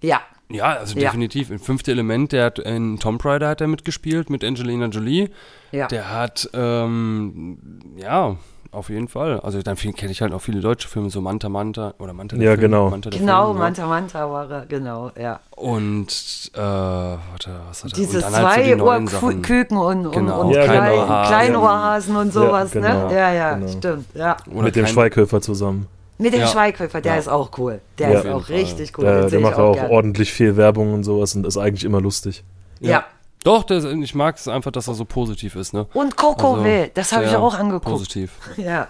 Ja. Ja, also Ja. definitiv. Im fünften Element, der hat in Tomb Raider hat er mitgespielt mit Angelina Jolie. Ja. Der hat, ähm, ja, auf jeden Fall. Also dann kenne ich halt auch viele deutsche Filme, so Manta Manta oder Manta Ja, Film, genau. Manta Genau, Film, ja. Manta Manta war er, genau, ja. Und, äh, warte, was hat er? Diese und dann halt so die. Zweiohrküken und, und, Genau. und Ja, Klein, genau. Kleinohrhasen und sowas, Ja, genau, ne? Ja, ja, genau. stimmt, ja. Oder mit dem Schweighöfer zusammen. Mit dem Ja. Schweighöfer, der Ja. ist auch cool. Der Ja. ist auch Fall. richtig cool. der der macht auch gern. ordentlich viel Werbung und sowas und ist eigentlich immer lustig. Ja. Doch, der, ich mag es einfach, dass er so positiv ist, ne? Und Coco Also, Will, das habe ich auch angeguckt. Positiv. Ja.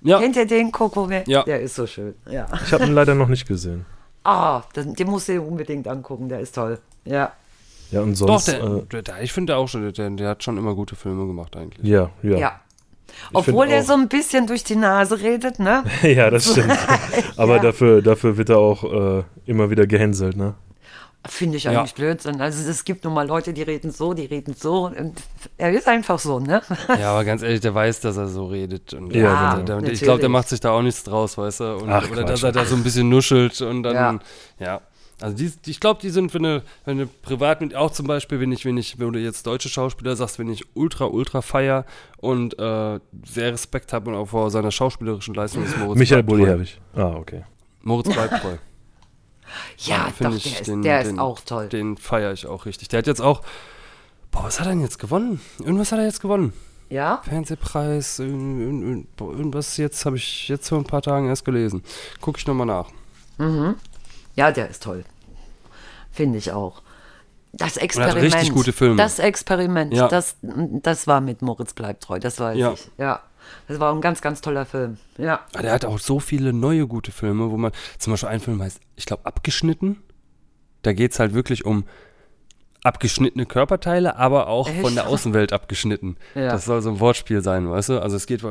Ja, Kennt ihr den Coco Will? Ja. Der ist so schön. Ja. Ich habe ihn leider noch nicht gesehen. Ah, den, den musst du dir unbedingt angucken, der ist toll. Ja. Ja, und doch, sonst. der, äh, der, der, ich finde auch schon, der, der hat schon immer gute Filme gemacht eigentlich. ja, ja. Ja. Obwohl er so ein bisschen durch die Nase redet, ne? Ja, das stimmt. Aber Ja. dafür, dafür wird er auch äh, immer wieder gehänselt, ne? Finde ich Ja. eigentlich Blödsinn. Also es gibt nun mal Leute, die reden so, die reden so. Und er ist einfach so, ne? Ja, aber ganz ehrlich, der weiß, dass er so redet. Und Ja, genau. der, der, ich glaube, der macht sich da auch nichts draus, weißt du? Und, Ach, oder Quatsch. dass er da so ein bisschen nuschelt und dann, ja. Ja. Also die, die, ich glaube, die sind, wenn du, wenn du privat mit, auch zum Beispiel, wenn ich, wenn ich, wenn du jetzt deutsche Schauspieler sagst, wenn ich ultra, ultra feier und äh, sehr Respekt habe und auch vor seiner schauspielerischen Leistung ist Moritz Michael bleibt treu. Bulli-Herbig. Ah, okay. Moritz bleibt treu. Ja, Find doch, ich der ist, den- der den- ist auch toll. Den feiere ich auch richtig. Der hat jetzt auch, boah, was hat er denn jetzt gewonnen? Irgendwas hat er jetzt gewonnen. Ja? Fernsehpreis, irgendwas jetzt habe ich jetzt vor ein paar Tagen erst gelesen. Gucke ich nochmal nach. Ja, der ist toll. Finde ich auch. Das hat Experiment. richtig gute Filme. Das Experiment, Ja. das, das war mit Moritz bleibt treu, das weiß Ja. ich. Ja. Das war ein ganz, ganz toller Film. Ja. Aber der hat auch so viele neue gute Filme, wo man, zum Beispiel ein Film heißt, ich glaube, Abgeschnitten. Da geht es halt wirklich um abgeschnittene Körperteile, aber auch Echt? von der Außenwelt abgeschnitten. Ja. Das soll so ein Wortspiel sein, weißt du? Also es geht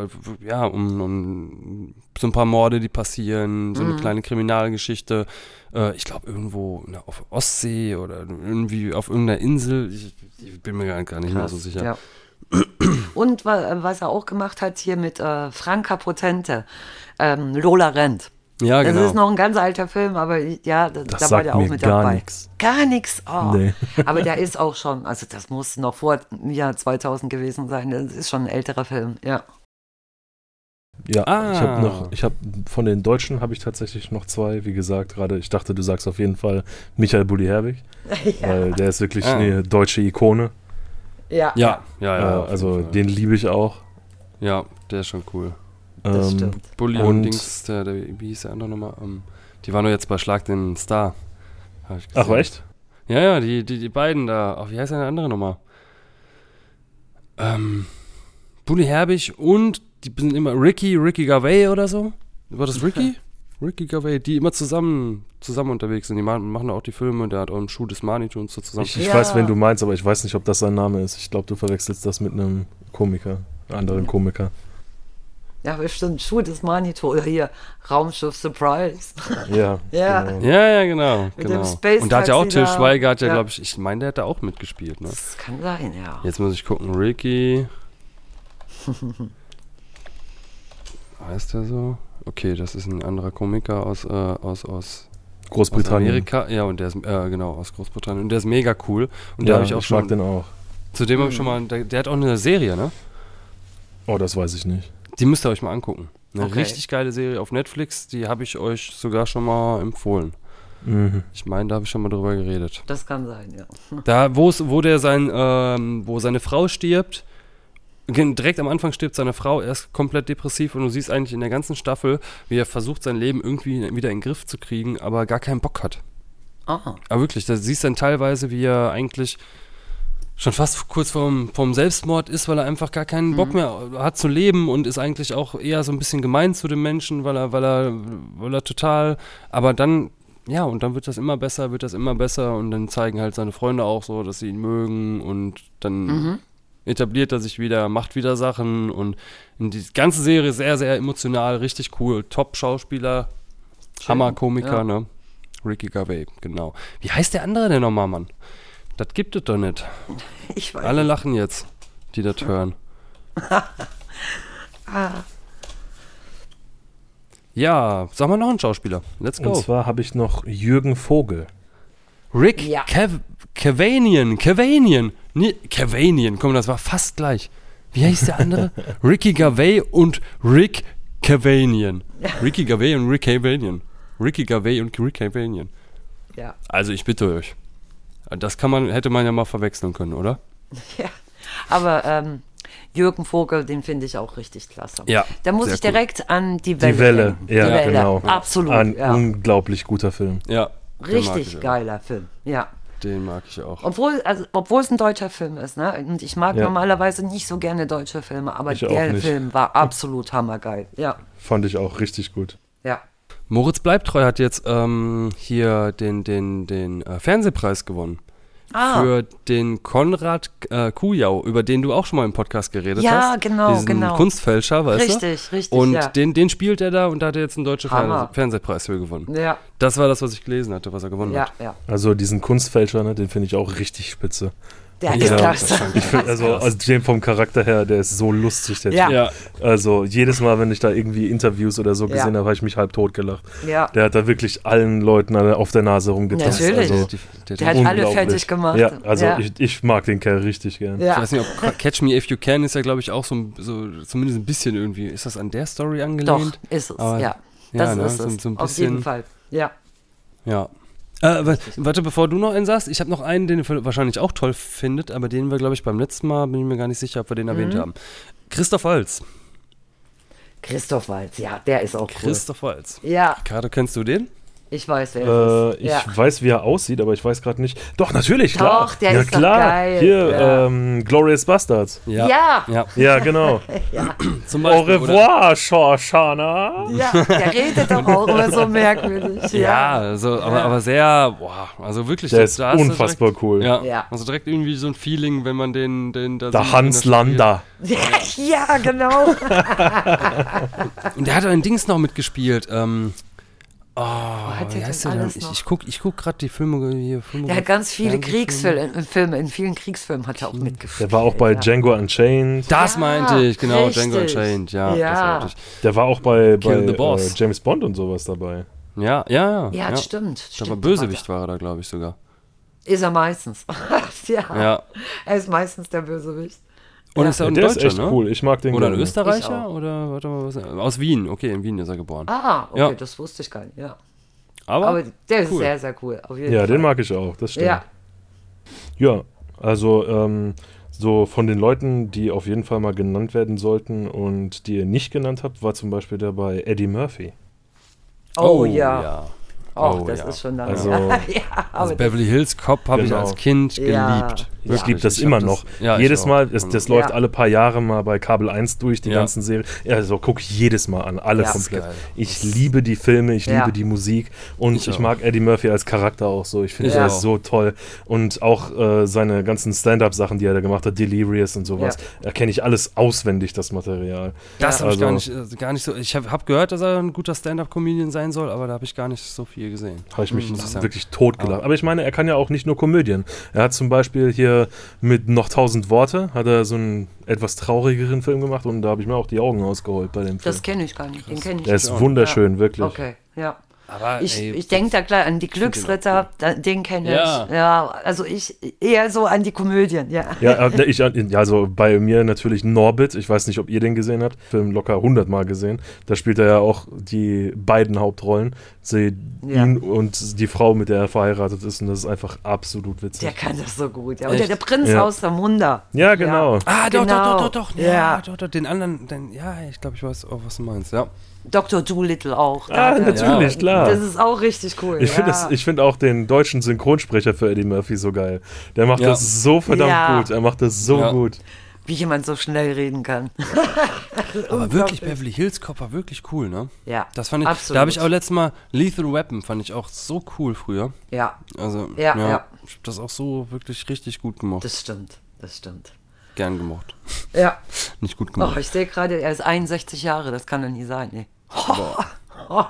ja um, um so ein paar Morde, die passieren, so eine Mhm. kleine Kriminalgeschichte. Äh, ich glaube irgendwo der- auf Ostsee oder irgendwie auf irgendeiner Insel. Ich, ich bin mir gar gar nicht mehr so sicher. Ja. Und wa- was er auch gemacht hat hier mit äh, Franka Potente, ähm, Lola rennt. Ja, Das genau. ist noch ein ganz alter Film, aber ja, da, da war der auch mir mit gar dabei. nix. Gar nichts. Oh. Nee. Aber der ist auch schon, also das muss noch vor dem Jahr 2000 gewesen sein. Das ist schon ein älterer Film, ja. Ja, Ah. ich habe noch, ich habe von den Deutschen habe ich tatsächlich noch zwei. Wie gesagt, gerade, ich dachte, du sagst auf jeden Fall Michael Bulli-Herbig, weil der ist wirklich Ah. eine deutsche Ikone. Ja, ja, ja, ja. äh, also den liebe ich auch. Ja, der ist schon cool. Das Ähm, stimmt. Bulli und, Und- Dings, der, der, wie hieß der andere nochmal? Ähm, die waren doch jetzt bei Schlag den Star. Ach, echt? Ja, ja, die, die, die beiden da. Ach, wie heißt der andere nochmal? Ähm, Bulli Herbig und die sind immer Ricky, Ricky Garvey oder so. War das Ricky? Ricky Garvey, die immer zusammen, zusammen unterwegs sind. Die machen, machen auch die Filme. Der hat auch einen Schuh des Manitou und so zusammen. Ich, ich Ja. weiß, wen du meinst, aber ich weiß nicht, ob das sein Name ist. Ich glaube, du verwechselst das mit einem Komiker, anderen Komiker. Ja, bestimmt. Schuh des Manito oder hier Raumschiff Surprise. Ja. Ja. Genau. ja, ja, genau. Mit genau. dem Space und da hat ja auch da. Schweiger, hat ja, Ja. glaube ich, ich meine, der hat da auch mitgespielt. Ne? Das kann sein, ja. Jetzt muss ich gucken, Ricky. heißt der so? Okay, das ist ein anderer Komiker aus, äh, aus, aus, aus Großbritannien. Amerika. Ja, und der ist, äh, genau, aus Großbritannien. Und der ist mega cool. Und der ja, habe ich auch ich schon. mag den auch. Zu dem habe ich schon mal, der, der hat auch eine Serie, ne? Oh, das weiß ich nicht. Die müsst ihr euch mal angucken. Eine Okay. richtig geile Serie auf Netflix, die habe ich euch sogar schon mal empfohlen. Mhm. Ich meine, da habe ich schon mal drüber geredet. Das kann sein, ja. Da, wo es, wo der sein, ähm, wo seine Frau stirbt, direkt am Anfang stirbt seine Frau, er ist komplett depressiv und du siehst eigentlich in der ganzen Staffel, wie er versucht, sein Leben irgendwie wieder in den Griff zu kriegen, aber gar keinen Bock hat. Ah, Aber wirklich, da siehst du dann teilweise, wie er eigentlich schon fast kurz vorm, vorm Selbstmord ist, weil er einfach gar keinen Bock mehr hat zu leben und ist eigentlich auch eher so ein bisschen gemein zu den Menschen, weil er, weil er, weil er total, aber dann, ja, und dann wird das immer besser, wird das immer besser und dann zeigen halt seine Freunde auch so, dass sie ihn mögen und dann etabliert er sich wieder, macht wieder Sachen und die ganze Serie sehr, sehr emotional, richtig cool, Top-Schauspieler, Hammer-Komiker, ja. ne? Ricky Gervais, genau. Wie heißt der andere denn nochmal, Mann? Das gibt es doch nicht. ich weiß. Alle lachen jetzt, die das hören. Ja, sag mal noch einen Schauspieler. Let's Und go. zwar habe ich noch Jürgen Vogel. Rick Ja. Kev Cavanian. Cavanian. Nee, Cavanian. Komm, das war fast gleich. Wie hieß der andere? Ricky Gervais und Rick Cavanian. Ricky Gervais und Rick Cavanian. Ricky Gervais und Rick Cavanian. Ja. Also ich bitte euch. Das kann man, hätte man ja mal verwechseln können, oder? ja. Aber ähm, Jürgen Vogel, den finde ich auch richtig klasse. Ja, Da muss ich cool. direkt an die Welle. Die Welle, ja, die Welle. genau. Absolut. Ein ja. unglaublich guter Film. Ja. Richtig auch. geiler Film. Ja. Den mag ich auch. Obwohl, also, obwohl es ein deutscher Film ist, ne? Und ich mag Ja. normalerweise nicht so gerne deutsche Filme, aber Ich der. Film war absolut hammergeil. Ja. Fand ich auch richtig gut. Ja. Moritz Bleibtreu hat jetzt ähm, hier den, den, den äh, Fernsehpreis gewonnen. Ah. für den Konrad äh, Kujau, über den du auch schon mal im Podcast geredet Ja, hast. genau, diesen genau. Kunstfälscher, weißt du? Richtig, richtig, Und ja. den, den spielt er da und da hat er jetzt einen deutschen Hammer. Fernseh Fernsehpreis für gewonnen. Ja, Das war das, was ich gelesen hatte, was er gewonnen ja, hat. ja. Also diesen Kunstfälscher, ne, den finde ich auch richtig spitze. Der Ja, ist das klasse. Ich find, also, also vom Charakter her, der ist so lustig, der Ja. Typ. Ja, Also jedes Mal, wenn ich da irgendwie Interviews oder so Ja. gesehen habe, habe ich mich halb tot gelacht. Ja. Der hat da wirklich allen Leuten auf der Nase rumgetanzt. Natürlich. Also, der, Der hat alle fertig gemacht. Ja, also Ja. Ich, ich mag den Kerl richtig gern. Ich Ja. weiß nicht, ob Catch Me If You Can ist ja, glaube ich, auch so, ein- so zumindest ein bisschen irgendwie. Ist das an der Story Doch, angelehnt? ist es, Aber- ja. ja, Das ne, ist so- es. so ein Auf jeden bisschen- Fall. Ja. Ja. Äh, wa- warte, bevor du noch einen sagst, ich habe noch einen, den ihr wahrscheinlich auch toll findet, aber den wir, glaube ich, beim letzten Mal, bin ich mir gar nicht sicher, ob wir den erwähnt Mhm. haben. Christoph Walz. Christoph Waltz, ja, der ist auch cool. Christoph Walz. Ja, Ricardo, kennst du den? Ich weiß, wer Äh, es ist. ich ja. weiß, wie er aussieht, aber ich weiß gerade nicht. Doch, natürlich, klar. Doch, der ja, ist doch klar. geil. Hier, Ja. ähm, Glorious Bastards. Ja. Ja, Ja, genau. zum Au Beispiel. oder- revoir, Shawshana. Ja, der redet doch auch immer so merkwürdig. Ja, also, aber, Ja. aber sehr, boah, also wirklich. Der ist unfassbar direkt, cool. Ja, Ja. also direkt irgendwie so ein Feeling, wenn man den, den da sieht, Der Hans er. Lander. Ja, genau. Und der hat auch in Dings noch mitgespielt. Ähm, oh, hat wie der heißt der denn? alles Ich, noch? ich guck, ich guck gerade die Filme hier. Filme Der hat ganz viele. Kriegsfilme, Filme, in vielen Kriegsfilmen hat er auch mitgespielt. Der war auch bei ja. Django Unchained. Das Ja, meinte ich, genau, richtig. Django Unchained, ja. Ja. Der war auch bei, bei äh. James Bond und sowas dabei. ja, ja, ja. Ja, das stimmt. Da stimmt war da Bösewicht, war er da, glaube ich, sogar. Ist er meistens. ja. Ja. Er ist meistens der Bösewicht. Und Ja. ist er Ja, ein der Deutscher, ist echt ne? cool. Ich mag den Oder ein gerne. Ich Österreicher? Oder warte mal, was, aus Wien, okay, in Wien ist er geboren. Ah, okay, Ja. das wusste ich gar nicht. Ja. Aber, Aber der ist cool. sehr, sehr cool. Auf jeden Ja, Fall. den mag ich auch, das stimmt. Ja, Ja, also ähm, so von den Leuten, die auf jeden Fall mal genannt werden sollten und die ihr nicht genannt habt, war zum Beispiel der bei Eddie Murphy. Oh, ja. ja. Oh, Oh, das ja. ist schon lange. Also- ja, Also Beverly Hills Cop habe ich Genau. als Kind geliebt. Ich liebe das Ich immer noch. ja, ich jedes. Mal, es, das Ja. läuft alle paar Jahre mal bei Kabel 1 durch, die Ja. ganzen Serien. Ja, Also gucke ich jedes Mal an, alle Ja. komplett. Das. Ich liebe die Filme, ich Ja. liebe die Musik und Ich ich, mag Eddie Murphy als Charakter auch so. Ich finde, Ich ist so toll. Und auch äh, seine ganzen Stand-Up-Sachen, die er da gemacht hat, Delirious und sowas, da kenne ich alles auswendig, das Material. Das habe ich Also- gar nicht, äh, gar nicht so. Ich habe hab gehört, dass er ein guter Stand-up-Comedian sein soll, aber da habe ich gar nicht so viel gesehen. Habe ich mich ich sagen. wirklich totgelacht. Aber ich meine, er kann ja auch nicht nur Komödien. Er hat zum Beispiel hier mit noch tausend Worte, hat er so einen etwas traurigeren Film gemacht und da habe ich mir auch die Augen ausgeholt bei dem Film. das kenne ich gar nicht. Den kenne ich Der ist nicht. wunderschön, wirklich. Okay, ja. Aber Ich, ich denke da gleich an die den Glücksritter, da, den kenne Ja. ich. Ja, also ich eher so an die Komödien, ja. Ja, äh, ich, ja, also bei mir natürlich Norbit. Ich weiß nicht, ob ihr den gesehen habt. Film locker hundertmal gesehen. Da spielt er ja auch die beiden Hauptrollen. Sie, Ja. ihn und die Frau, mit der er verheiratet ist. Und das ist einfach absolut witzig. Der kann das so gut. Ja. Und der, Echt? der Prinz Ja. aus Zamunda. ja, genau. Ah, doch, Genau. doch, doch, doch, doch. Ja, Ja. doch, doch. Den anderen, den, ja, ich glaube, ich weiß auch, was du meinst, ja. Dr. Doolittle auch. Ah, hat er- natürlich, klar. Das ist auch richtig cool. Ich finde ja. find auch den deutschen Synchronsprecher für Eddie Murphy so geil. Der macht Ja. das so verdammt Ja. gut. Er macht das so Ja. gut. Wie jemand so schnell reden kann. Aber wirklich, Beverly Hills Cop war wirklich cool, ne? Ja, Das fand ich, absolut. da habe ich auch letztes Mal Lethal Weapon, fand ich auch so cool früher. Ja, Also, Ja, ja. Ich habe das auch so wirklich richtig gut gemocht. das stimmt. Das stimmt. Gern gemocht. Ja. Nicht gut Oh, gemocht. ich sehe gerade, er ist 61 Jahre. Das kann doch nie sein. Nee. Oh.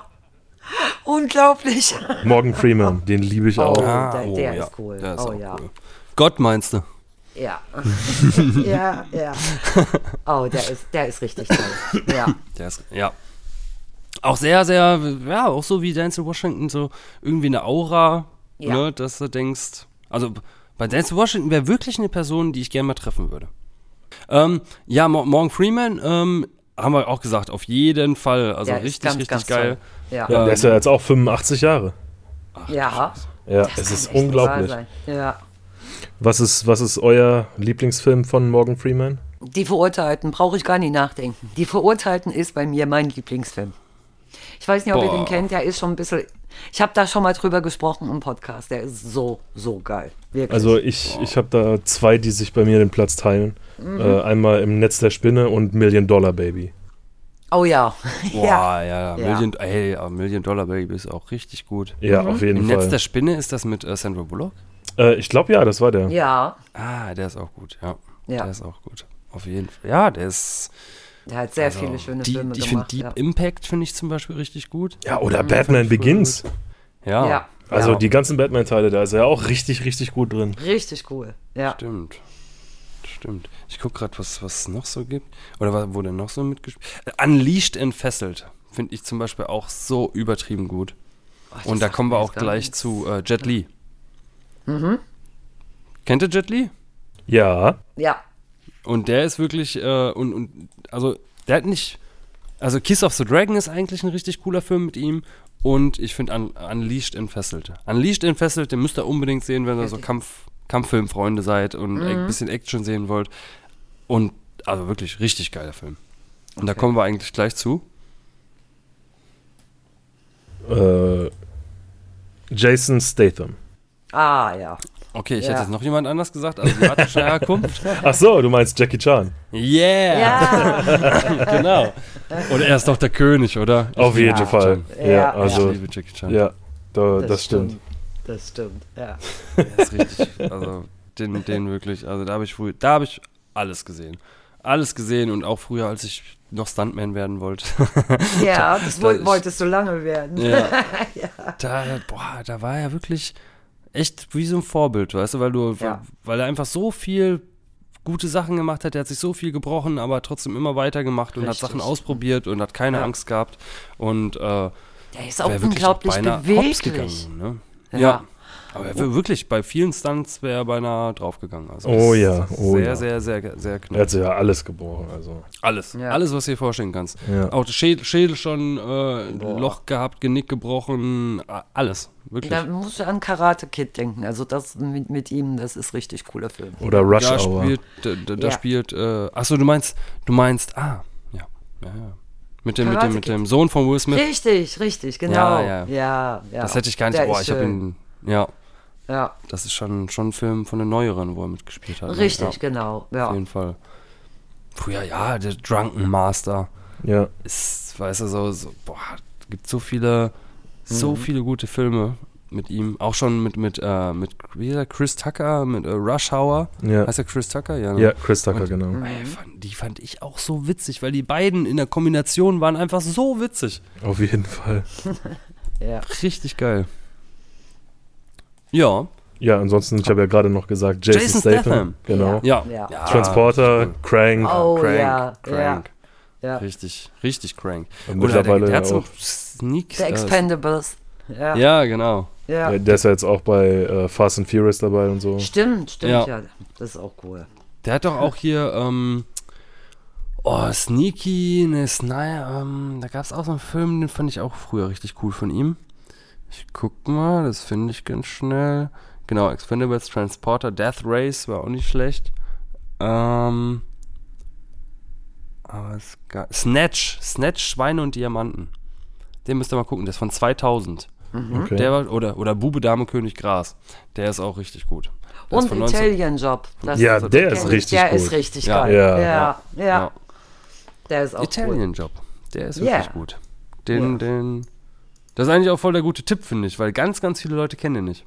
Unglaublich. Morgan Freeman, den liebe ich Oh. auch. der- der ist cool. Der ist Oh, auch ja. cool. Gott meinst du? Ja. ja, ja. Oh, der ist, der ist richtig toll. Ja. Der ist, ja. Auch sehr, sehr, ja, auch so wie Denzel Washington, so irgendwie eine Aura, Ja. ne, dass du denkst, also bei Denzel Washington wäre wirklich eine Person, die ich gerne mal treffen würde. Ähm, ja, Mo Morgan Freeman, ähm, haben wir auch gesagt, auf jeden Fall, also Der ist richtig, ganz, richtig ganz geil. toll. Ja. Ja, der ist ja jetzt auch 85 Jahre. ja. Ja, Das es ist unglaublich. Ja. Was ist, was ist euer Lieblingsfilm von Morgan Freeman? Die Verurteilten brauche ich gar nicht nachdenken. Die Verurteilten ist bei mir mein Lieblingsfilm. Ich weiß nicht, ob ihr Boah. den kennt. Der ist schon ein bisschen. Ich habe da schon mal drüber gesprochen im Podcast. Der ist so, so geil. Wirklich. Also ich, ich habe da zwei, die sich bei mir den Platz teilen. Mhm. Äh, einmal im Netz der Spinne und Million Dollar Baby. oh ja. Boah, ja, ja, Ja. Million, ey, aber Million Dollar Baby ist auch richtig gut. Ja, auf jeden Im Fall. Netz der Spinne ist das mit äh, Sandra Bullock? Äh, ich glaube ja, das war der. Ja, Ah, der ist auch gut, ja. Ja. Der ist auch gut. Auf jeden Fall. Ja, der ist. der hat sehr also, viele schöne die, Filme Ich finde gemacht. Deep ja. Impact finde ich zum Beispiel richtig gut. Ja, oder Mhm, Batman ich Begins. gut. Ja, ja, Also ja. die ganzen Batman-Teile, da ist er auch richtig, richtig gut drin. Richtig cool. Ja. stimmt. Stimmt. Ich gucke gerade, was was es noch so gibt. Oder wo der noch so mitgespielt Unleashed Entfesselt finde ich zum Beispiel auch so übertrieben gut. Oh, Und da kommen wir auch gleich nichts. zu äh, Jet Li. Mhm. Kennt ihr Jet Li? Ja, Ja, Und der ist wirklich, äh, und, und, also, der hat nicht, also Kiss of the Dragon ist eigentlich ein richtig cooler Film mit ihm. Und ich finde Un Unleashed Entfesselt. Unleashed Entfesselt, den müsst ihr unbedingt sehen, wenn ihr so Kampf, Kampffilmfreunde seid und ein bisschen Action sehen wollt. Und, also wirklich richtig geiler Film. Und da Okay. kommen wir eigentlich gleich zu. äh, Jason Statham. ah ja. Okay, ich Ja. hätte jetzt noch jemand anders gesagt, asiatischer Herkunft. Ach so, du meinst Jackie Chan. Yeah! Ja, Genau. Und er ist doch der König, oder? Ich Auf liebe jeden Fall. Ja, Ja, also, ich liebe Jackie Chan. ja, da, das, stimmt. Das stimmt, ja. Das ist richtig. Also den, den wirklich, also da habe ich früher, da habe ich alles gesehen. Alles gesehen und auch früher, als ich noch Stuntman werden wollte. Ja, das Da wolltest du lange werden. ja. Da, boah, da war er wirklich echt wie so ein Vorbild, weißt du, weil du, Ja. weil er einfach so viel gute Sachen gemacht hat, er hat sich so viel gebrochen, aber trotzdem immer weitergemacht und Richtig. hat Sachen ausprobiert und hat keine Ja. Angst gehabt und äh, Der ist auch unglaublich beweglich. gegangen. Ne? Ja. Ja. Aber er wär wirklich, bei vielen Stunts wäre er beinahe draufgegangen. Also Oh ja, oh sehr, ja. sehr, sehr, sehr Er knapp. hat sich ja alles gebrochen, also. Alles. Ja. Alles, was du dir vorstellen kannst. Ja. Auch Schädel, Schädel schon, äh. Loch gehabt, Genick gebrochen, alles. Wirklich. Da musst du an Karate Kid denken. Also das mit, mit ihm, das ist richtig cooler Film. Oder Rush da Hour. spielt, da, da, Ja. spielt, äh, achso, du meinst, du meinst, ah, ja, ja, ja. Mit dem, mit dem, mit dem Sohn von Will Smith. Richtig, richtig, genau. Ja, Ja, ja. ja. Das hätte ich gar nicht, Der boah, ich habe ihn, ja, Ja, das ist schon, schon ein Film von den neueren, wo er mitgespielt hat. ne? richtig, Ja. genau. Auf Ja. jeden Fall. Früher, ja, der Drunken Master Ja. ist, weißt du, so, so boah, gibt so viele, so Mhm. viele gute Filme mit ihm. Auch schon mit, mit, äh, mit Chris Tucker, mit äh, Rush Hour. Ja. Heißt er Chris Tucker? Ja, ne? Ja, Chris Tucker, Und- genau. Ey, fand, die fand ich auch so witzig, weil die beiden in der Kombination waren einfach so witzig. Auf jeden Fall. ja. Richtig geil. Ja, Ja, ansonsten, ich habe ja gerade noch gesagt, Jason, Jason Statham. Statham. Genau. ja. Ja. Transporter, Crank. Oh, crank, ja, crank. Ja. Richtig, richtig crank. Und Oder der, mittlerweile der hat so auch. Sneak. The äh, Expendables. Ja. ja, genau. ja. Ja, der ist ja jetzt auch bei äh, Fast and Furious dabei und so. Stimmt, stimmt, Ja. ja. Das ist auch cool. Der hat doch auch hier, ähm, oh, Sneaky, ne, Sniper, ähm, da gab es auch so einen Film, den fand ich auch früher richtig cool von ihm. Ich guck mal, das finde ich ganz schnell. Genau, Expendables, Transporter, Death Race war auch nicht schlecht. Ähm, aber es gab, Snatch, Snatch, Schweine und Diamanten. Den müsst ihr mal gucken, der ist von 2000. Okay. Der war, oder, oder Bube, Dame, König, Gras. Der ist auch richtig gut. Der Und von 19 Italian Job. Das Ja, ist- der ist richtig Der gut. ist richtig Ja. geil. Ja. Ja, ja. Ja. Der ist auch Italian Job. Der ist wirklich gut. Den, Ja. den. Das ist eigentlich auch voll der gute Tipp, finde ich, weil ganz, ganz viele Leute kennen den nicht.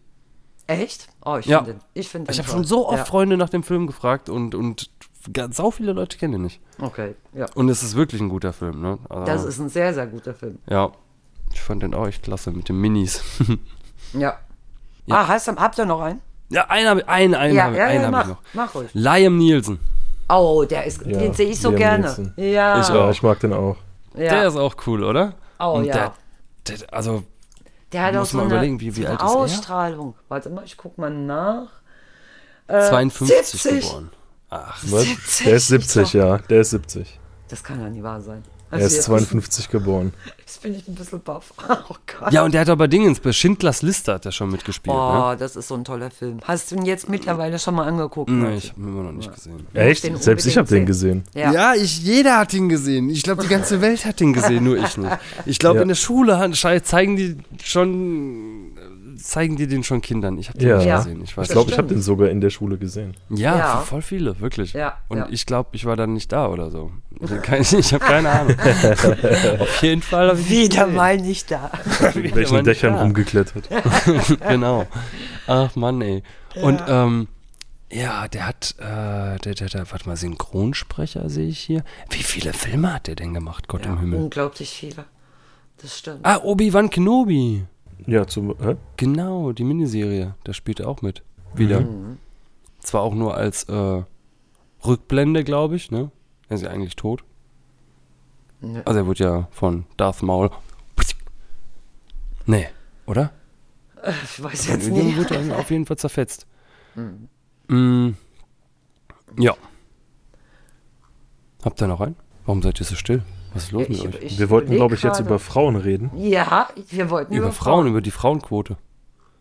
Echt? Oh, ich Ja. finde den. Ich, find den Ich habe schon so oft ja. Freunde nach dem Film gefragt und, und ganz, sau viele Leute kennen den nicht. Okay, ja. Und es ist wirklich ein guter Film, ne? Also, Das ist ein sehr, sehr guter Film. Ja. Ich fand den auch echt klasse mit den Minis. Ja. Ja. Ah, hast du, habt ihr noch einen? ja, einen habe ich, einen, einen ja, habe ich, ja, einen ja, hab mach, ich noch. mach ruhig. Liam Nielsen. Oh, der ist, Ja, den sehe ich so Liam gerne. Neeson. Ja. Ich Ja, auch. ich mag den auch. ja. Der ist auch cool, oder? oh, Und ja. Der, der, also, Der hat auch muss so mal eine, überlegen, wie- wie so eine alt ist er? Ausstrahlung. Warte mal, ich guck mal nach. Äh, 52 70. geboren. Ach, Was? 70 Der ist 70, doch. ja. Der ist 70. Das kann ja nie wahr sein. Er ist jetzt- 52 geboren. Jetzt bin ich ein bisschen baff. Oh Gott. Ja, und der hat aber Dingens, bei Schindlers Liste hat er schon mitgespielt, Oh, ne? das ist so ein toller Film. Hast du ihn jetzt mittlerweile schon mal angeguckt? Martin? ich habe ihn immer noch nicht gesehen. Echt? den Selbst ich habe den sehen. gesehen. Ja. ich, jeder hat ihn gesehen. Ich glaube, die ganze Welt hat ihn gesehen, nur ich nicht. Ich glaube, Ja. in der Schule zeigen die schon, zeigen die den schon Kindern. Ich habe den Ja. nicht gesehen. Ich Ich glaube, ich habe den sogar in der Schule gesehen. Ja, Ja. voll viele, wirklich. Ja, Und ja. ich glaube, ich war dann nicht da oder so. Ich habe keine, ich hab keine Ahnung. Auf jeden Fall habe Wieder gesehen. mal nicht da. In welchen Dächern da. rumgeklettert. genau. Ach Mann, ey. Und ähm, ja, der hat, äh, der, der, der, warte mal, Synchronsprecher sehe ich hier. Wie viele Filme hat der denn gemacht, Gott Ja, im Himmel? unglaublich viele. Das stimmt. Ah, Obi-Wan Kenobi. Ja, zum. Hä? Genau, die Miniserie. Da spielt er auch mit. Wieder. Mhm. Zwar auch nur als äh, Rückblende, glaube ich, ne? Er ist ja eigentlich tot. Nö. Also er wurde ja von Darth Maul. Nee, oder? Ich weiß jetzt Irgendwie nicht. wurde er auf jeden Fall zerfetzt. Mm, ja. Habt ihr noch einen? Warum seid ihr so still? Was ist los mit euch? ich Wir wollten, glaube ich, jetzt über Frauen reden. Ja, wir wollten Über Frauen, über die Frauenquote.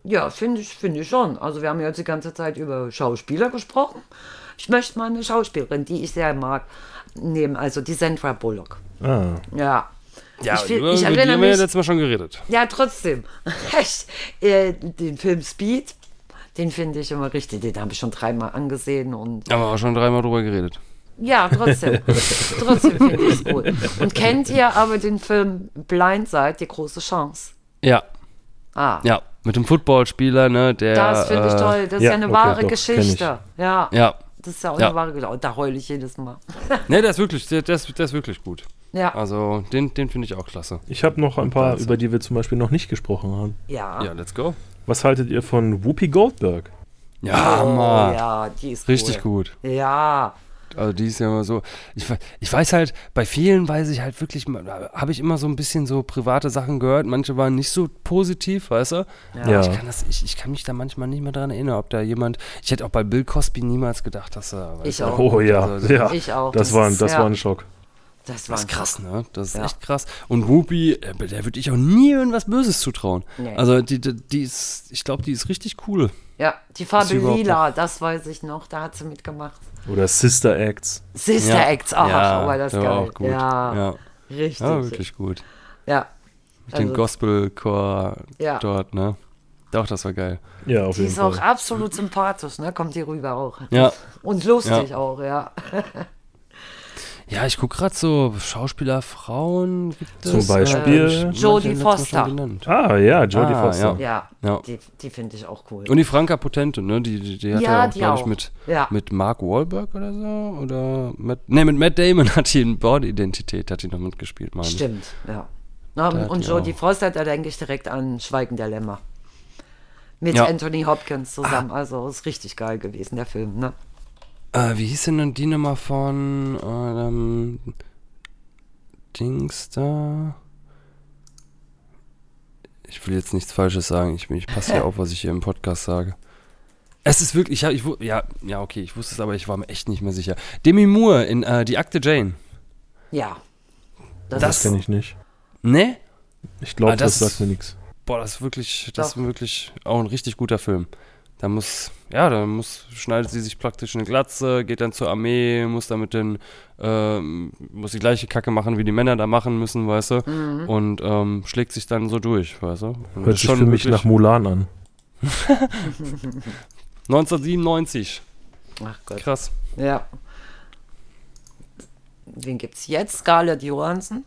Ja, finde ich, finde ich schon. Also wir haben jetzt die ganze Zeit über Schauspieler gesprochen. Ich möchte mal eine Schauspielerin, die ich sehr mag, nehmen. Also die Sandra Bullock. Ah. Ja. Ja, ich, über, ich über die erinnere haben wir ja letztes Mal schon geredet. Ja, trotzdem. Äh, den Film Speed, den finde ich immer richtig. Den habe ich schon dreimal angesehen und wir auch schon dreimal drüber geredet. Ja, trotzdem. trotzdem finde ich es gut. Und kennt ihr aber den Film Blindside, die große Chance? Ja, Ah, ja. Mit dem Footballspieler, ne, der. das finde ich äh, toll. Das ist ja, eine okay, wahre doch, Geschichte. Ja. Ja. Das ist ja auch Ja. eine wahre Geschichte. Da heule ich jedes Mal. Ne, der ist wirklich, der, der, ist, der ist wirklich gut. Ja. Also, den, den finde ich auch klasse. Ich habe noch ein paar, Wahnsinn. über die wir zum Beispiel noch nicht gesprochen haben. Ja. Ja, let's go. Was haltet ihr von Whoopi Goldberg? Ja, oh, Mann. ja, die ist Richtig cool. gut. Ja. Also die ist ja immer so. Ich, ich weiß halt, bei vielen weiß ich halt wirklich, habe ich immer so ein bisschen so private Sachen gehört. Manche waren nicht so positiv, weißt du? Ja. Ich kann, das, ich, ich kann mich da manchmal nicht mehr dran erinnern, ob da jemand. Ich hätte auch bei Bill Cosby niemals gedacht, dass er. Ich auch. Oh ja, Also, ja. Ich auch. Das, Das war, ein, das ja. war ein Schock. Das war Das ist krass, ne? Das ist Ja. echt krass. Und Whoopi, äh, der würde ich auch nie irgendwas Böses zutrauen. Nee. Also die, die, die ist, ich glaube, die ist richtig cool. Ja, die Farbe Lila, das weiß ich noch, da hat sie mitgemacht. Oder Sister Acts. Sister Ja. Acts, ach, Ja, war das der geil. war auch gut. Ja, Ja, richtig. ja wirklich gut. Ja, Mit dem Also- Gospelchor Ja. dort, ne? Doch, das war geil. Ja, auf die jeden ist auch Fall. absolut sympathisch, ne? Kommt die rüber auch. Ja. Und lustig Ja. auch, ja. Ja, ich gucke gerade so Schauspieler, Frauen gibt Zum es. Beispiel? Äh, Jodie Foster. Ah, ja, Jodie Ah, Foster. Ja, Ja. die, die finde ich auch cool. Und die Franka Potente, ne? Die, die, die hat Ja, ja, glaube ich, mit, Ja. mit Mark Wahlberg oder so. Oder Matt, ne, mit Matt Damon hat die in Bord-Identität, hat die noch mitgespielt, meine. Stimmt, ja. Hat und die Jodie. Foster, da denke ich direkt an Schweigen der Lämmer. Mit Ja. Anthony Hopkins zusammen. Also ist richtig geil gewesen, der Film, ne? Äh, wie hieß denn dann die Nummer von ähm, Dings da? Ich will jetzt nichts Falsches sagen. Ich, ich passe ja auf, was ich hier im Podcast sage. Es ist wirklich, ich, hab- ich, ja, ja, okay, ich wusste es, aber ich war mir echt nicht mehr sicher. Demi Moore in äh, Die Akte Jane. Ja. Das, Das kenne ich nicht. Ne? Ich glaube, Ah, das, das- sagt mir nichts. Boah, das ist wirklich, das Doch. ist wirklich auch ein richtig guter Film. Da muss, ja, da muss, schneidet sie sich praktisch eine Glatze, geht dann zur Armee, muss da mit den, ähm, muss die gleiche Kacke machen, wie die Männer da machen müssen, weißt du, Mhm. und ähm, schlägt sich dann so durch, weißt du. Und das Hört sich für mich nach Mulan an. 1997, Ach Gott. krass. Ja. Wen gibt's jetzt? Scarlett Johansson.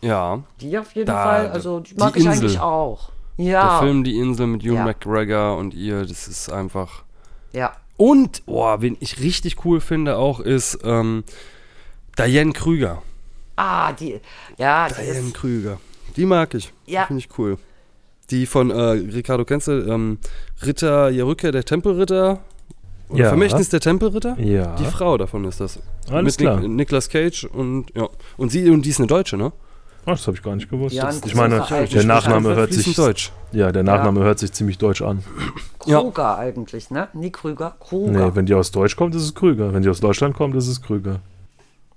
Ja, Die auf jeden Da, Fall. Also die mag die ich Insel. eigentlich auch. Der Ja. Film Die Insel mit Ewan Ja. McGregor und ihr, das ist einfach... Ja. Und, boah, wen ich richtig cool finde auch, ist ähm, Diane Krüger. Ah, die. Ja, die Diane ist. Krüger. Die mag ich. Ja. Die finde ich cool. Die von, äh, Ricardo, kennst du, ähm, Ritter, die Rückkehr der Tempelritter? Oder Ja. Vermächtnis der Tempelritter? Ja. Die Frau davon ist das. Alles Mit klar. Nic Nicolas Cage und, ja. Und sie, und die ist eine Deutsche, ne? Ach, das habe ich gar nicht gewusst. Ja, ich ein meine, Alter. der Nachname hört sich, Deutsch. ja, der Nachname hört sich ziemlich deutsch an. Ja. Kruger eigentlich, ne? Nie Krüger. Kruger. Nee, wenn die aus Deutsch kommt, ist es Krüger. Wenn die aus Deutschland kommt, ist es Krüger.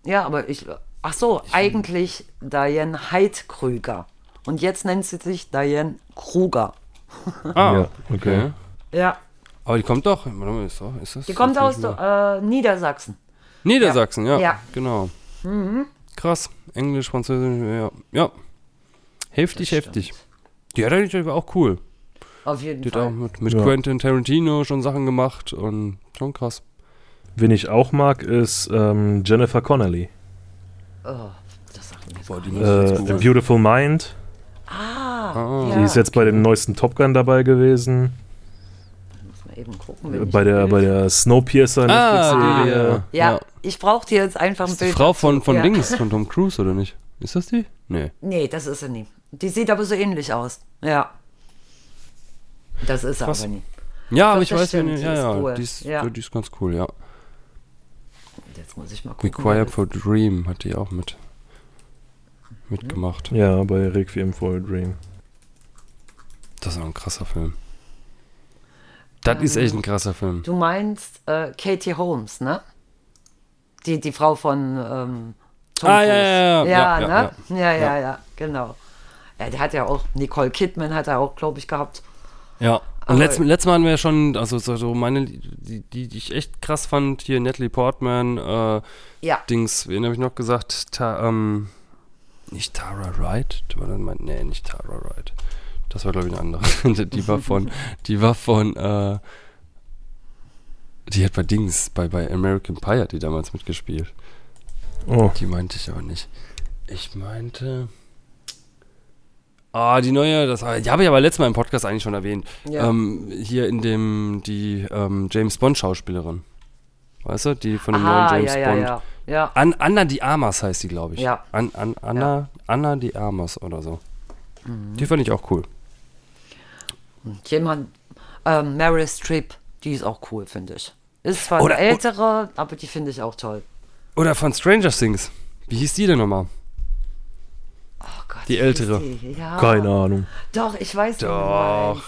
ja, aber ich. Ach so, eigentlich Diane Heid Krüger. Und jetzt nennt sie sich Diane Kruger. Ah, Ja, okay. Ja. Aber die kommt doch, warte mal, ist, das? Die kommt aus äh, Niedersachsen. Niedersachsen, ja. Ja. Genau. Krass. Englisch, Französisch, ja. Ja. Heftig, Das heftig. Die hat eigentlich auch cool. Auf jeden Die hat auch Fall. mit, mit Ja. Quentin Tarantino schon Sachen gemacht und schon krass. Wen ich auch mag, ist ähm, Jennifer Connelly. Oh, das sagt mir Boah, die Äh, A googeln. Beautiful Mind. Ah, Ah. ja. Die ist jetzt bei dem neuesten Top Gun dabei gewesen. Eben gucken. Bei der, bei der Snowpiercer Ah, Netflix-Serie. die, Ja, Ja. ich brauche dir jetzt einfach ein Ist die Bild. Frau von, von ja. Dings, von Tom Cruise, oder nicht? Ist das die? Nee. Nee, das ist sie nie. Die sieht aber so ähnlich aus. Ja. Das ist Krass. aber nie. Ja, aber ich weiß, stimmt, die ja, ist ja, cool. die ist, Ja. die ist ganz cool, ja. Jetzt muss ich mal gucken. Require for Dream hat die auch mit mitgemacht. Ja, bei Requiem for a Dream. Das ist auch ein krasser Film. Das ist echt ein krasser Film. Du meinst äh, Katie Holmes, ne? Die, die Frau von ähm, Tom Ah, Cruise. ja, ja, ja. Ja, Ja, ne? ja, Ja, ja, ja, genau. Ja, der hat ja auch, Nicole Kidman hat er auch, glaube ich, gehabt. Ja. Und Aber- letztes, Mal haben wir ja schon, also so, meine, die, die, die ich echt krass fand, hier Natalie Portman, äh, Ja. Dings, wen habe ich noch gesagt? Ta, ähm, nicht Tara Wright? War das mein, nee, nicht Tara Wright. Das war, glaube ich, eine andere. die war von, die war von, äh, die hat bei Dings, bei, bei American Pie hat die damals mitgespielt. Oh, Die meinte ich aber nicht. Ich meinte. Ah, die neue, das die habe ich aber letztes Mal im Podcast eigentlich schon erwähnt. Ja. Ähm, hier in dem, die ähm, James Bond Schauspielerin. Weißt du, die von dem ah, neuen James ja, ja, Bond. ja. Ja, An, Anna die Armas heißt die, glaube ich. Ja. An, an, Anna, Anna die Armas oder so. Mhm. Die fand ich auch cool. Jemand, ähm, Meryl Streep, die ist auch cool, finde ich. Ist zwar Oder- eine ältere, aber die finde ich auch toll. Oder von Stranger Things. Wie hieß die denn nochmal? Oh Gott, Die ältere. Die? Ja. keine Ahnung. Doch, ich weiß Doch.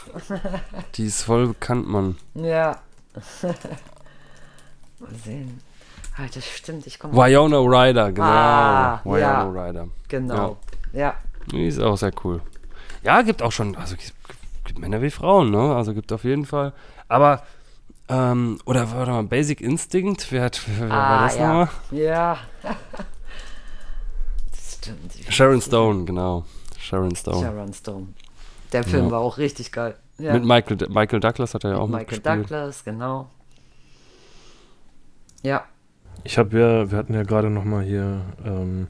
Die ist voll bekannt, Mann. Ja. Mal sehen. Ah, das stimmt, ich komme. Wyona Ryder, genau. Ah, Wyona ja. Ryder. Genau. Ja. Die ist auch sehr cool. Ja, gibt auch schon, also gibt, gibt Männer wie Frauen, ne? Also gibt auf jeden Fall. Aber, ähm, oder warte mal, Basic Instinct, wer, hat, wer war Ah, das ja. nochmal? Ja. das stimmt. Sharon Stone, genau. Sharon Stone. Sharon Stone. Der Film Ja. war auch richtig geil. Ja. Mit Michael, Michael Douglas hat er ja auch Michael mitgespielt. Douglas, genau. Ja. Ich habe ja, wir hatten ja gerade noch mal hier ähm,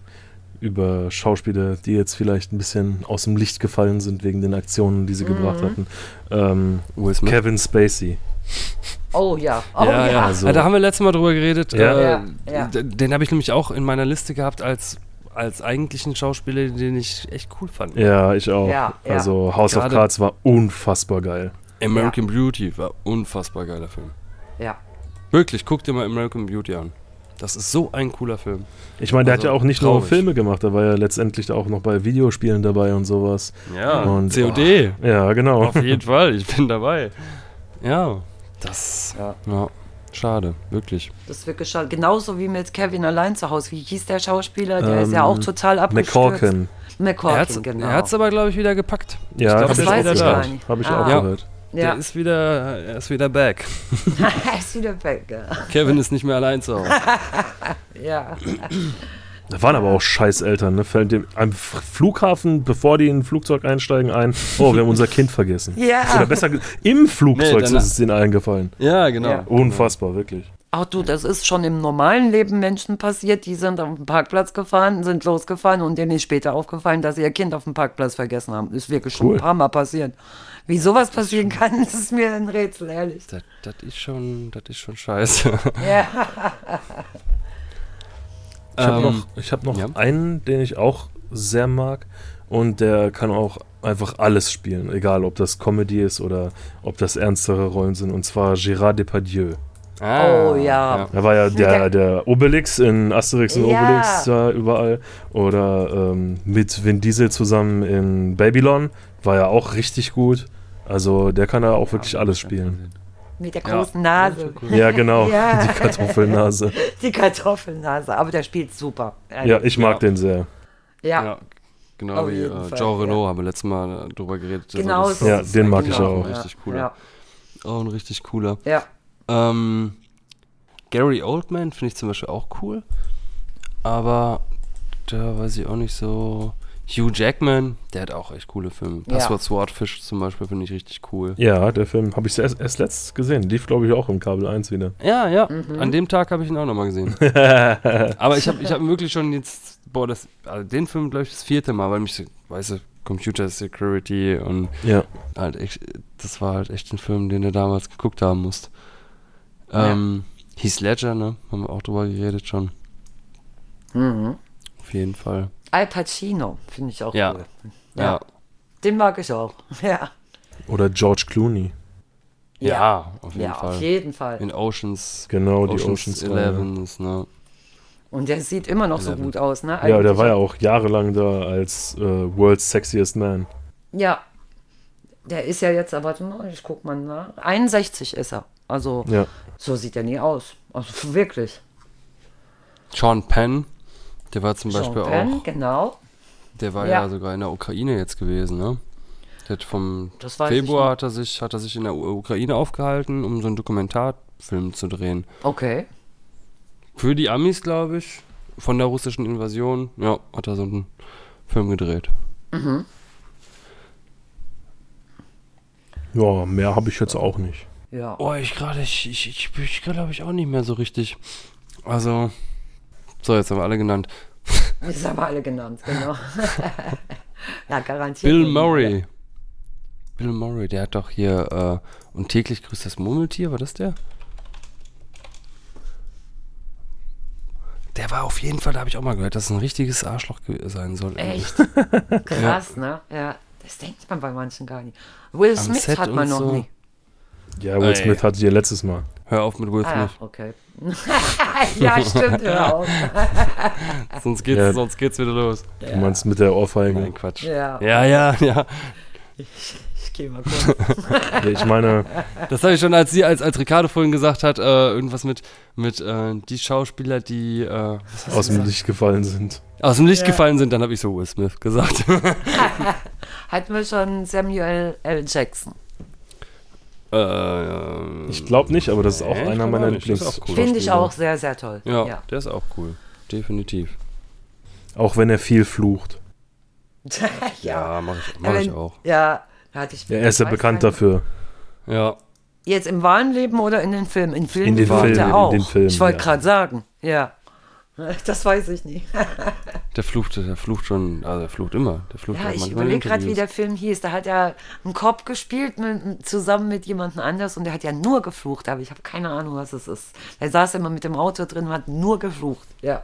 über Schauspieler, die jetzt vielleicht ein bisschen aus dem Licht gefallen sind wegen den Aktionen, die sie gebracht Mhm. hatten. Ähm. Kevin Spacey. Oh ja. Oh ja, ja. ja. Also- ja, da haben wir letztes Mal drüber geredet. Ja. Äh, Ja, ja. Den habe ich nämlich auch in meiner Liste gehabt als, als eigentlichen Schauspieler, den ich echt cool fand. Ja, ich auch. Ja, ja. Also House Gerade- of Cards war unfassbar geil. American Beauty war unfassbar geiler Film. Ja. Wirklich, guck dir mal American Beauty an. Das ist so ein cooler Film. Ich meine, der Also, hat ja auch nicht nur traurig. Filme gemacht, der war ja letztendlich auch noch bei Videospielen dabei und sowas. Ja, Und- COD. Ja, genau. Auf jeden Fall, ich bin dabei. Ja, das. Ja. Ja, schade, wirklich. Das wird geschaut. Genauso wie mit Kevin allein zu Hause. Wie hieß der Schauspieler? Der ist ja Ähm, auch total abgestürzt. McCorkin. Er McCorkin, hat's, genau. er hat's aber, glaube ich, wieder gepackt. Ja, glaub, hab das ich weiß ich gehört. gar nicht. Habe ich Ah. auch Ja. Der ist wieder, er ist wieder back. er ist wieder weg. ja. Kevin ist nicht mehr allein zu Hause. Ja. Da waren aber auch Scheißeltern, ne? Fällt dem am Flughafen, bevor die in ein Flugzeug einsteigen, ein, oh, wir haben unser Kind vergessen. Ja. Oder besser im Flugzeug Nee, ist es denen eingefallen. Ja, genau. Ja. Unfassbar, wirklich. Auch du, das ist schon im normalen Leben Menschen passiert, die sind auf dem Parkplatz gefahren, sind losgefahren und denen ist später aufgefallen, dass sie ihr Kind auf dem Parkplatz vergessen haben. Ist wirklich schon Cool. ein paar Mal passiert. Wie sowas passieren kann, das ist mir ein Rätsel, ehrlich. Das, das ist schon, das ist schon scheiße. Ja. Ich habe Ähm, noch, ich hab noch ja. einen, den ich auch sehr mag und der kann auch einfach alles spielen, egal ob das Comedy ist oder ob das ernstere Rollen sind, und zwar Gérard Depardieu. Oh, ja. Er war ja der, Der- der Obelix in Asterix und Ja. Obelix da überall. Oder ähm, mit Vin Diesel zusammen in Babylon. War ja auch richtig gut. Also der kann ja auch wirklich alles spielen. Mit der Ja. großen Nase. Ja, genau. Ja. Die Kartoffelnase. Die Kartoffelnase. Aber der spielt super. Ja, ich mag Ja. den sehr. Ja. Ja, genau Auf wie äh, Fall, Jean ja. Renault haben wir letztes Mal äh, drüber geredet. Also Genau das- so. Ja, das ist den mag ich Ein auch. richtig cooler. Ja. Auch ein richtig cooler. Ja. Ähm, Gary Oldman finde ich zum Beispiel auch cool. Aber da weiß ich auch nicht so. Hugh Jackman, der hat auch echt coole Filme. Ja. Passwort Swordfish zum Beispiel finde ich richtig cool. Ja, der Film habe ich erst, erst letztens gesehen. Lief, glaube ich, auch im Kabel 1 wieder. Ja, ja. Mhm. An dem Tag habe ich ihn auch nochmal gesehen. Aber ich habe ich hab wirklich schon jetzt boah, das, also den Film, glaube ich, das vierte Mal, weil mich, so- weißt du, Computer Security und Ja. halt echt, das war halt echt ein Film, den du damals geguckt haben musst. Ja. Ähm, Heath Ledger, ne? Haben wir auch drüber geredet schon. Mhm. Auf jeden Fall. Al Pacino finde ich auch Ja. cool. Ja. Den mag ich auch. Ja, Oder George Clooney. Ja, auf jeden ja Fall. auf jeden Fall. In Oceans. Genau, die Oceans Oceans 11 ist, ne? Und der sieht immer noch so Eleven. gut aus, ne? Ja, der Eigentlich war ja auch jahrelang da als äh, World's Sexiest Man. Ja. Der ist ja jetzt, aber warte mal, ich guck mal nach. 61 ist er. Also, Ja. so sieht er nie aus. Also, wirklich. Sean Penn, der war zum Sean Beispiel Penn, auch, genau. der war ja. Ja. sogar in der Ukraine jetzt gewesen, ne? Der hat vom Februar hat er sich, hat er sich in der Ukraine aufgehalten, um so einen Dokumentarfilm zu drehen. Okay. Für die Amis, glaube ich, von der russischen Invasion, ja, hat er so einen Film gedreht. Ja, mehr habe ich jetzt auch nicht. Ja. Oh, ich gerade, ich, ich, ich, ich glaube ich auch nicht mehr so richtig. Also, so, jetzt haben wir alle genannt. Das haben wir alle genannt, genau. ja, garantiert. Bill. Murray. Bill Murray, der hat doch hier, äh, und täglich grüßt das Murmeltier, war das der? Der war auf jeden Fall, da habe ich auch mal gehört, dass es ein richtiges Arschloch sein soll. Echt? Krass, ne? Ja. Das denkt man bei manchen gar nicht. Will Smith hat man noch so. nie. Ja, Will. Smith hatte die ja letztes Mal. Hör auf mit Will Ah, Smith, okay. ja, stimmt, hör auf. sonst, geht's, Ja. sonst geht's wieder los. Du meinst mit der Ohrfeige. Nein, Quatsch. Ja, Ja, ja, ja. ich geh mal kurz. Ja, ich meine, Das habe ich schon, als sie, als, als Ricardo vorhin gesagt hat, äh, irgendwas mit, mit äh, die Schauspieler, die äh, aus dem gesagt? Licht gefallen sind. aus dem Licht Ja. gefallen sind, dann habe ich so Will Smith gesagt. Hatten wir schon Samuel L. Jackson. Äh, Ich glaube nicht, aber das ist auch Nee, einer meiner Lieblings. cool. Finde ich auch sehr, sehr toll. ja, ja. der ist auch cool. Definitiv. Auch wenn er viel flucht. Ja, mache ich, mach ich auch. Ja, hatte ich. Ja, er ist ja bekannt dafür. Ja. Jetzt im wahren Leben oder in den Filmen? In Filmen In den er in auch. den Filmen, ich wollte ja. gerade sagen, ja. Das weiß ich nicht. Der flucht, der flucht schon, also der flucht immer. Der flucht Ja, auch ich überlege gerade, wie der Film hieß. Da hat er einen Cop gespielt mit, zusammen mit jemandem anders und der hat ja nur geflucht, aber ich habe keine Ahnung, was es ist. Er saß immer mit dem Auto drin und hat nur geflucht. Ja.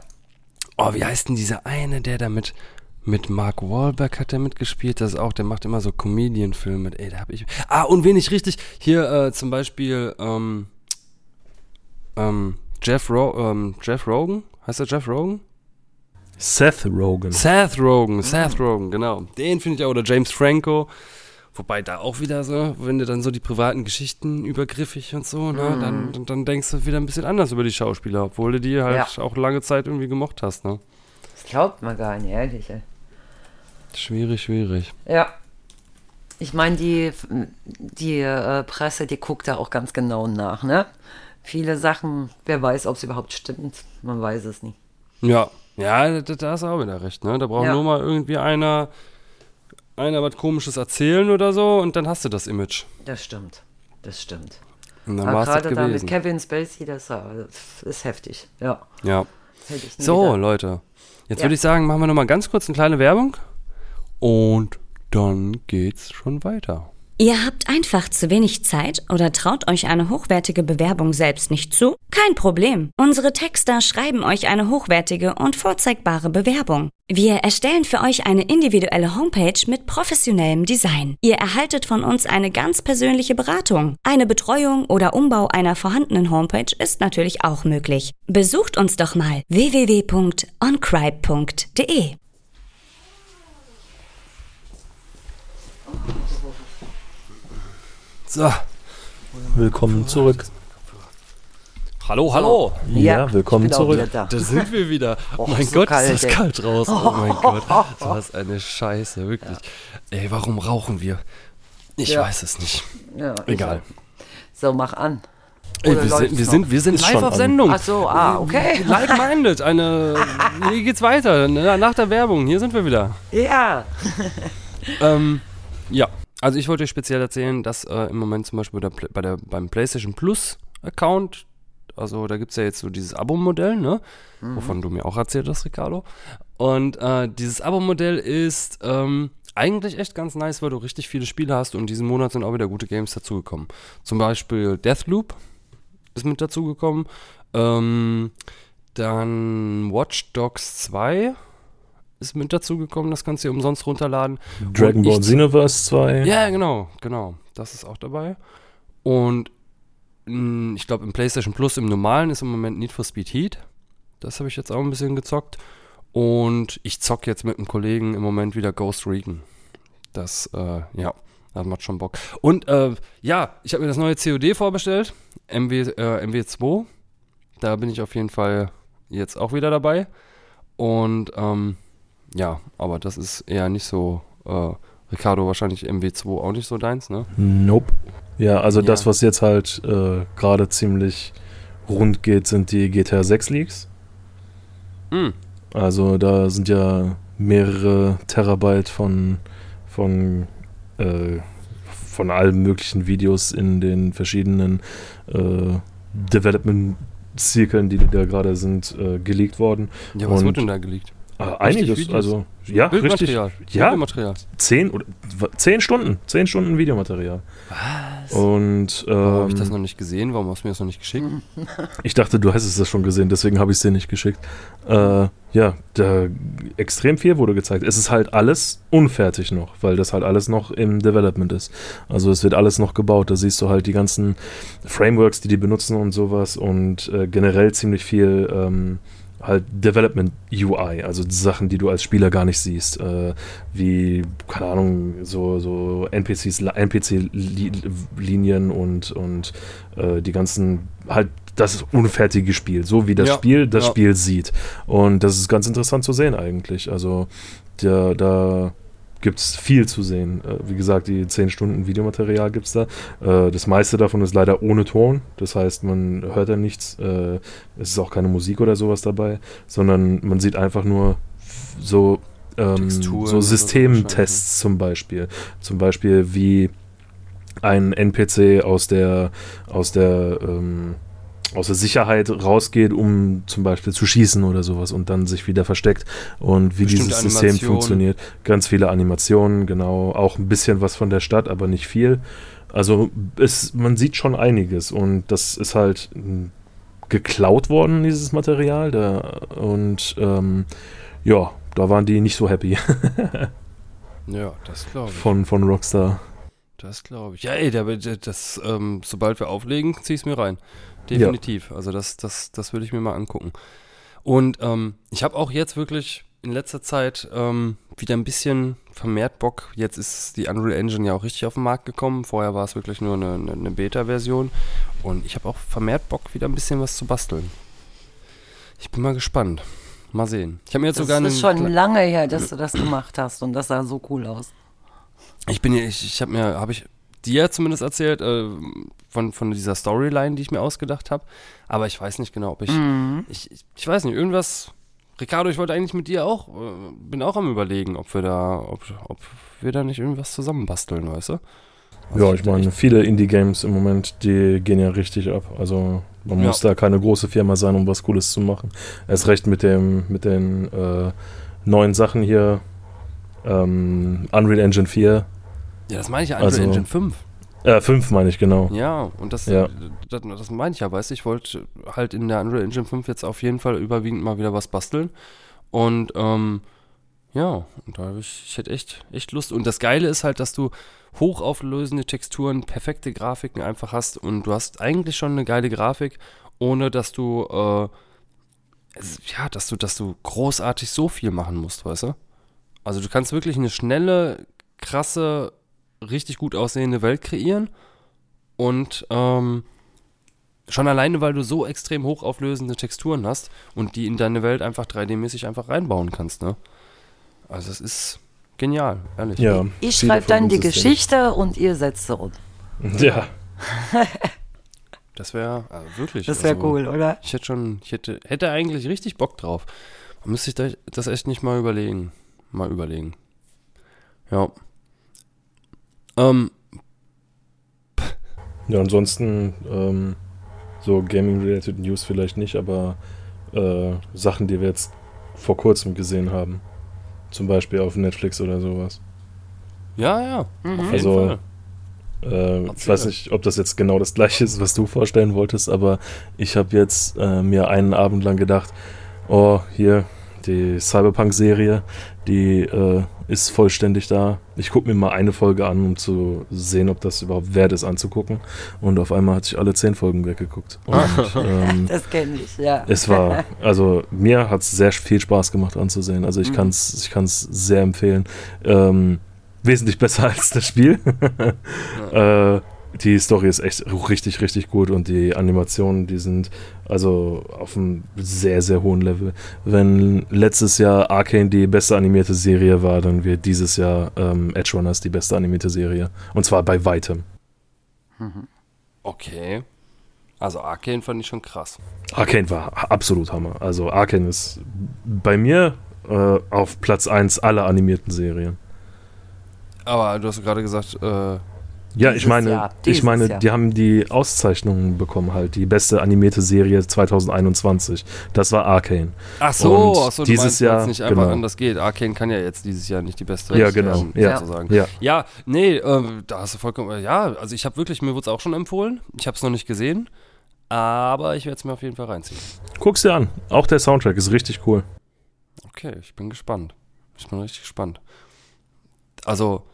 Oh, wie heißt denn dieser eine, der da mit, mit Mark Wahlberg hat der mitgespielt? Das ist auch, der macht immer so Comedian-Filme. Ey, da hab ich. Ah, und wen ich richtig. Hier äh, zum Beispiel ähm, ähm, Jeff, Ro ähm, Jeff Rogan. Heißt der Jeff Rogan? Seth Rogen. Seth Rogen, Seth Rogen, genau. Den finde ich auch. Oder James Franco. Wobei da auch wieder so, wenn du dann so die privaten Geschichten übergriffig und so, ne, dann, dann, dann denkst du wieder ein bisschen anders über die Schauspieler, obwohl du die halt auch lange Zeit irgendwie gemocht hast, ne? Das glaubt man gar nicht, ehrlich. Ey. Schwierig, schwierig. Ja. Ich meine, die, die äh, Presse, die guckt da auch ganz genau nach, ne? Viele Sachen, wer weiß, ob es überhaupt stimmt. Man weiß es nicht. Ja, ja, da, da hast du auch wieder recht, ne? Da braucht Ja. nur mal irgendwie einer, einer was komisches erzählen oder so und dann hast du das Image. Das stimmt. Das stimmt. Und dann Aber war es das gerade da mit. Kevin Spacey, das, ist heftig. Ja. Ja. So, gedacht. Leute. Jetzt Ja. würde ich sagen, machen wir nochmal ganz kurz eine kleine Werbung und dann geht's schon weiter. Ihr habt einfach zu wenig Zeit oder traut euch eine hochwertige Bewerbung selbst nicht zu? Kein Problem. Unsere Texter schreiben euch eine hochwertige und vorzeigbare Bewerbung. Wir erstellen für euch eine individuelle Homepage mit professionellem Design. Ihr erhaltet von uns eine ganz persönliche Beratung. Eine Betreuung oder Umbau einer vorhandenen Homepage ist natürlich auch möglich. Besucht uns doch mal www.oncribe.de. So. Willkommen zurück. Hallo, hallo. Ja, willkommen ich bin auch zurück. da. Da sind wir wieder. Oh, mein so Gott, kalt, ist das ey. kalt raus. Oh mein Gott. Was eine Scheiße, wirklich. Ey, warum rauchen wir? Ich Ja. weiß es nicht. Ja, ich Egal. So, mach an. Ey, wir, sind, wir, sind, wir sind Ist live auf an. Sendung. Ach so, ah, okay. Like-minded. Eine. Hier geht's weiter. Na- Nach der Werbung. Hier sind wir wieder. Ja. Ähm, ja, also ich wollte euch speziell erzählen, dass äh, im Moment zum Beispiel bei der, bei der, beim PlayStation Plus Account Also da gibt es ja jetzt so dieses Abo-Modell, ne? Wovon du mir auch erzählt hast, Ricardo. Und äh, dieses Abo-Modell ist ähm, eigentlich echt ganz nice, weil du richtig viele Spiele hast und diesen Monat sind auch wieder gute Games dazugekommen. Zum Beispiel Deathloop ist mit dazugekommen. Ähm, dann Watch Dogs 2 ist mit dazugekommen, das kannst du dir umsonst runterladen. Dragon Ball Xenoverse 2. Ja, genau, genau. Das ist auch dabei. Und mh, ich glaube, im PlayStation Plus im normalen ist im Moment Need for Speed Heat. Das habe ich jetzt auch ein bisschen gezockt. Und ich zock jetzt mit einem Kollegen im Moment wieder Ghost Recon. Das, äh, ja, das macht schon Bock. Und äh, ja, ich habe mir das neue COD vorbestellt. MW, äh, MW2. Da bin ich auf jeden Fall jetzt auch wieder dabei. Und ähm, ja, aber das ist eher nicht so, äh, Ricardo wahrscheinlich MW2 auch nicht so deins, ne? Nope. Ja, also das, Ja. was jetzt halt äh, gerade ziemlich rund geht, sind die GTA 6 Leaks. Hm. Also da sind ja mehrere Terabyte von, von, äh, von allen möglichen Videos in den verschiedenen äh, Development-Zirkeln, die da gerade sind, äh, geleakt worden. Ja, was Und- wird denn da geleakt? Äh, einiges, Videos? also ja, richtig. Ja, Bildmaterial. zehn oder zehn Stunden, zehn Stunden Videomaterial. Was? Und Warum habe ich das ähm, noch nicht gesehen? Warum hast du mir das noch nicht geschickt? Ich dachte, du hättest es schon gesehen, deswegen habe ich es dir nicht geschickt. Äh, ja, da extrem viel wurde gezeigt. Es ist halt alles unfertig noch, weil das halt alles noch im Development ist. Also es wird alles noch gebaut. Da siehst du halt die ganzen Frameworks, die die benutzen und sowas und äh, generell ziemlich viel ähm, halt Development UI, also Sachen, die du als Spieler gar nicht siehst, äh, wie keine Ahnung, so so NPCs, NPC-Linien und und äh, die ganzen halt das unfertige Spiel, so wie das Ja, Spiel das ja. Spiel sieht. Und das ist ganz interessant zu sehen eigentlich. Also da, da gibt es viel zu sehen. Äh, wie gesagt, die 10 Stunden Videomaterial gibt es da. Äh, das meiste davon ist leider ohne Ton. Das heißt, man hört da nichts. Äh, es ist auch keine Musik oder sowas dabei, sondern man sieht einfach nur so, ähm, so Systemtests zum Beispiel. Zum Beispiel wie ein NPC aus der aus der ähm, aus der Sicherheit rausgeht, um zum Beispiel zu schießen oder sowas und dann sich wieder versteckt und wie Bestimmte dieses System funktioniert. Ganz viele Animationen, genau, auch ein bisschen was von der Stadt, aber nicht viel. Also es, man sieht schon einiges und das ist halt m, geklaut worden, dieses Material. Da, und ähm, ja, da waren die nicht so happy Ja, das glaube ich. von, von Rockstar. Das glaube ich. Ja, ey, der, das, ähm, sobald wir auflegen, zieh ich es mir rein. Definitiv. Also das, das, das würde ich mir mal angucken. Und ähm, ich habe auch jetzt wirklich in letzter Zeit ähm, wieder ein bisschen vermehrt Bock. Jetzt ist die Unreal Engine ja auch richtig auf den Markt gekommen. Vorher war es wirklich nur eine, eine, eine Beta-Version. Und ich habe auch vermehrt Bock, wieder ein bisschen was zu basteln. Ich bin mal gespannt. Mal sehen. Ich habe mir jetzt Das sogar ist schon kle- lange her, dass du das gemacht hast und das sah so cool aus. Ich bin ja, ich, ich habe mir, habe ich dir zumindest erzählt, äh, von, von dieser Storyline, die ich mir ausgedacht habe. Aber ich weiß nicht genau, ob ich, Mhm. ich, ich, weiß nicht, irgendwas. Ricardo, ich wollte eigentlich mit dir auch, äh, bin auch am überlegen, ob wir da, ob, ob wir da nicht irgendwas zusammenbasteln, weißt du? Also Ja, ich meine, viele Indie-Games im Moment, die gehen ja richtig ab. Also man Ja. muss da keine große Firma sein, um was Cooles zu machen. Erst recht mit dem, mit den äh, neuen Sachen hier. Ähm, Unreal Engine 4. Ja, das meine ich ja, Unreal Also- Engine 5. Äh, 5 meine ich genau. Ja, und das, Ja. das, das meine ich ja, weißt du, ich wollte halt in der Unreal Engine 5 jetzt auf jeden Fall überwiegend mal wieder was basteln. Und ähm, ja, und da habe ich, ich hätte echt, echt Lust. Und das Geile ist halt, dass du hochauflösende Texturen, perfekte Grafiken einfach hast und du hast eigentlich schon eine geile Grafik, ohne dass du, äh, ja, dass du, dass du großartig so viel machen musst, weißt du? Also du kannst wirklich eine schnelle, krasse, richtig gut aussehende Welt kreieren und ähm, schon alleine, weil du so extrem hochauflösende Texturen hast und die in deine Welt einfach 3D-mäßig einfach reinbauen kannst, ne? Also es ist genial, ehrlich. Ja. Ich schreibe dann die ja Geschichte und ihr setzt sie um. Ja. Das wäre äh, wirklich. Das wäre also, cool, oder? Ich hätte schon, ich hätte, hätte eigentlich richtig Bock drauf. Man müsste sich da- das echt nicht mal überlegen. Mal überlegen. Ja. Ähm, Ja, ansonsten, ähm, So Gaming-related News vielleicht nicht, aber äh, Sachen, die wir jetzt vor kurzem gesehen haben. Zum Beispiel auf Netflix oder sowas. Ja, ja. Auf jeden Also, Fall. Äh, ich weiß nicht, ob das jetzt genau das gleiche ist, was du vorstellen wolltest, aber ich habe jetzt äh, mir einen Abend lang gedacht, oh, hier, die Cyberpunk-Serie, die äh, ist vollständig da. Ich gucke mir mal eine Folge an, um zu sehen, ob das überhaupt wert ist anzugucken. Und auf einmal hat sich alle zehn Folgen weggeguckt. Und ähm, Das kenne ich, ja. es war, also mir hat es sehr viel Spaß gemacht anzusehen. Also ich Mhm. kann es ich kann's sehr empfehlen. Ähm, wesentlich besser als das Spiel. äh, die Story ist echt richtig, richtig gut und die Animationen, die sind also auf einem sehr, sehr hohen Level. Wenn letztes Jahr Arcane die beste animierte Serie war, dann wird dieses Jahr ähm, Edge Runners die beste animierte Serie. Und zwar bei weitem. Okay. Also Arcane fand ich schon krass. Arcane war absolut Hammer. Also Arcane ist bei mir äh, auf Platz 1 aller animierten Serien. Aber du hast gerade gesagt, äh, Ja, ich meine, Jahr, ich meine, Jahr. die haben die Auszeichnungen bekommen halt, die beste animierte Serie 2021. Das war Arcane. ach so, Und ach so dieses meinst, Jahr- nicht einfach genau. anders geht. Arcane kann ja jetzt dieses Jahr nicht die beste Ja, genau, ja. sozusagen. Ja, Ja, nee, ähm, da hast du vollkommen, ja, also ich habe wirklich, mir wurde es auch schon empfohlen. Ich habe es noch nicht gesehen, aber ich werde es mir auf jeden Fall reinziehen. guck's dir an. Auch der Soundtrack ist richtig cool. Okay, ich bin gespannt. Ich bin richtig gespannt. Also,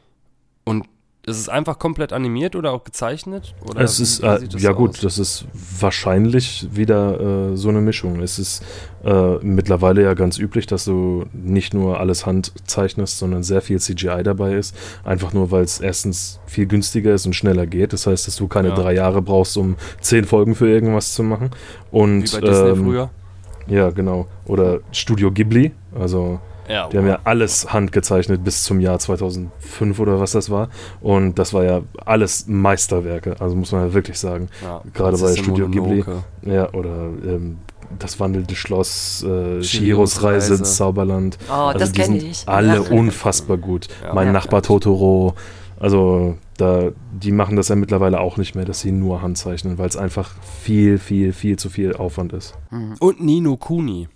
und ist es einfach komplett animiert oder auch gezeichnet? Oder es ist, äh, ja aus? gut, das ist wahrscheinlich wieder äh, so eine Mischung. Es ist äh, mittlerweile ja ganz üblich, dass du nicht nur alles handzeichnest, sondern sehr viel CGI dabei ist. Einfach nur, weil es erstens viel günstiger ist und schneller geht. Das heißt, dass du keine Ja. drei Jahre brauchst, um zehn Folgen für irgendwas zu machen. Und, Wie bei Disney ähm, früher? Ja, genau. Oder Studio Ghibli. Also Ja, die haben ja alles handgezeichnet bis zum Jahr 2005 oder was das war. Und das war ja alles Meisterwerke. Also muss man ja wirklich sagen. ja. gerade bei Studio Ghibli. Ja, oder ähm, das wandelnde Schloss, äh, Chihiros Reise ins Reise. Sauberland. Oh, Also das kenne ich. Alle Ja. unfassbar gut. Ja. mein Ja. Nachbar Totoro. Also da, die machen das ja mittlerweile auch nicht mehr, dass sie nur handzeichnen, weil es einfach viel, viel, viel zu viel Aufwand ist. Und Nino Kuni.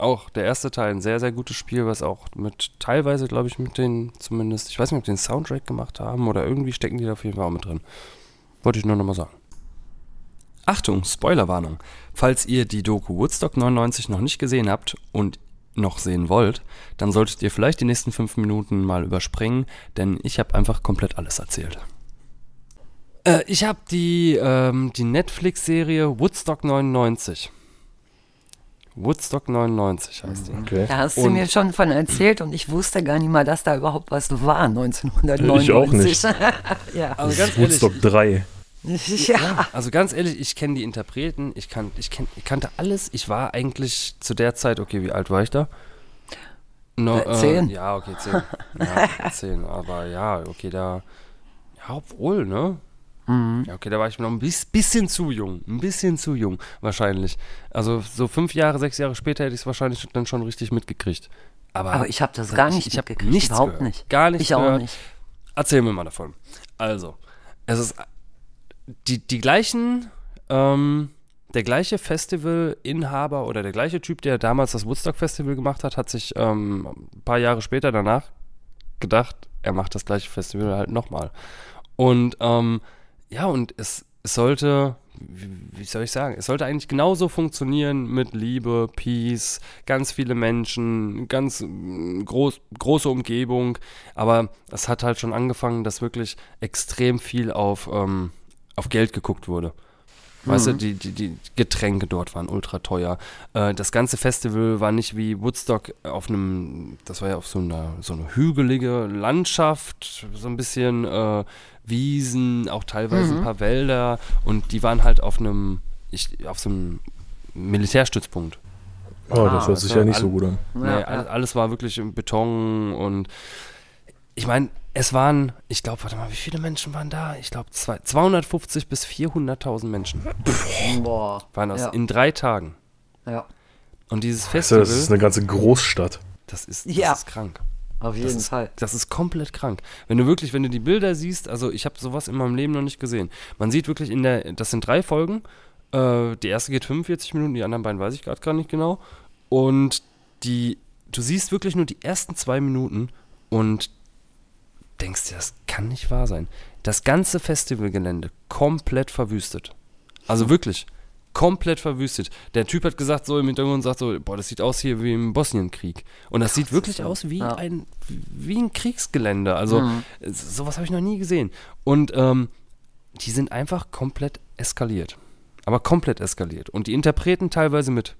Auch der erste Teil, ein sehr, sehr gutes Spiel, was auch mit, teilweise, glaube ich, mit den, zumindest, ich weiß nicht, ob die den Soundtrack gemacht haben oder irgendwie stecken die da auf jeden Fall auch mit drin. Wollte ich nur nochmal sagen. Achtung, Spoilerwarnung. Falls ihr die Doku Woodstock 99 noch nicht gesehen habt und noch sehen wollt, dann solltet ihr vielleicht die nächsten fünf Minuten mal überspringen, denn ich habe einfach komplett alles erzählt. Äh, ich habe die, ähm, die Netflix-Serie Woodstock 99. Woodstock 99 heißt die. Okay. Da hast du Und- mir schon von erzählt und ich wusste gar nicht mal, dass da überhaupt was war 1999. Ich auch nicht. ja. Also ganz ehrlich, Woodstock 3. ja. also ganz ehrlich, ich kenne die Interpreten, ich, kann, ich, kenn, ich kannte alles. Ich war eigentlich zu der Zeit, okay, wie alt war ich da? No, Äh, zehn. ja, okay, zehn. Ja, zehn, aber ja, okay, da, ja, obwohl, ne? Mhm. Ja, okay, da war ich noch ein bis- bisschen zu jung. Ein bisschen zu jung, wahrscheinlich. Also so fünf Jahre, sechs Jahre später hätte ich es wahrscheinlich dann schon richtig mitgekriegt. Aber, Aber ich habe das gar nicht ich mitgekriegt, nichts überhaupt gehört. nicht. Gar nicht Ich auch gehört. nicht. Erzähl mir mal davon. Also, es ist die, die gleichen, ähm, der gleiche Festivalinhaber oder der gleiche Typ, der damals das Woodstock Festival gemacht hat, hat sich ähm, ein paar Jahre später danach gedacht, er macht das gleiche Festival halt nochmal. Und ähm, ja, und es, sollte, wie, soll ich sagen, es sollte eigentlich genauso funktionieren mit Liebe, Peace, ganz viele Menschen, ganz mm, groß, große Umgebung. Aber es hat halt schon angefangen, dass wirklich extrem viel auf, ähm, auf Geld geguckt wurde. Weißt du, die, die, die Getränke dort waren ultra teuer. Äh, das ganze Festival war nicht wie Woodstock auf einem, das war ja auf so einer, so eine hügelige Landschaft, so ein bisschen äh, Wiesen, auch teilweise ein paar Wälder und die waren halt auf einem, ich, auf so einem Militärstützpunkt. Oh, Ah, das hört sich ja nicht all- so gut an. Nee, Ja, alles, alles war wirklich im Beton und ich meine, es waren, ich glaube, warte mal, wie viele Menschen waren da? Ich glaube, 250 bis 400.000 Menschen Boah. waren das Ja. in drei Tagen. Ja, Und dieses Also, Festival, das ist eine ganze Großstadt. das ist, das Ja. ist krank. Auf Das jeden ist, Fall. das ist komplett krank. Wenn du wirklich, wenn du die Bilder siehst, also ich habe sowas in meinem Leben noch nicht gesehen. Man sieht wirklich in der, das sind drei Folgen, Äh, die erste geht 45 Minuten, die anderen beiden weiß ich gerade gar nicht genau. Und die, du siehst wirklich nur die ersten zwei Minuten und denkst dir, das kann nicht wahr sein. Das ganze Festivalgelände komplett verwüstet. Also wirklich komplett verwüstet. Der Typ hat gesagt, so im Hintergrund sagt so, boah, das sieht aus hier wie im Bosnienkrieg. Und das sieht wirklich aus wie Ja. ein wie ein Kriegsgelände. Also Mhm. sowas habe ich noch nie gesehen. Und ähm, die sind einfach komplett eskaliert. Aber komplett eskaliert. Und die Interpreten teilweise mit.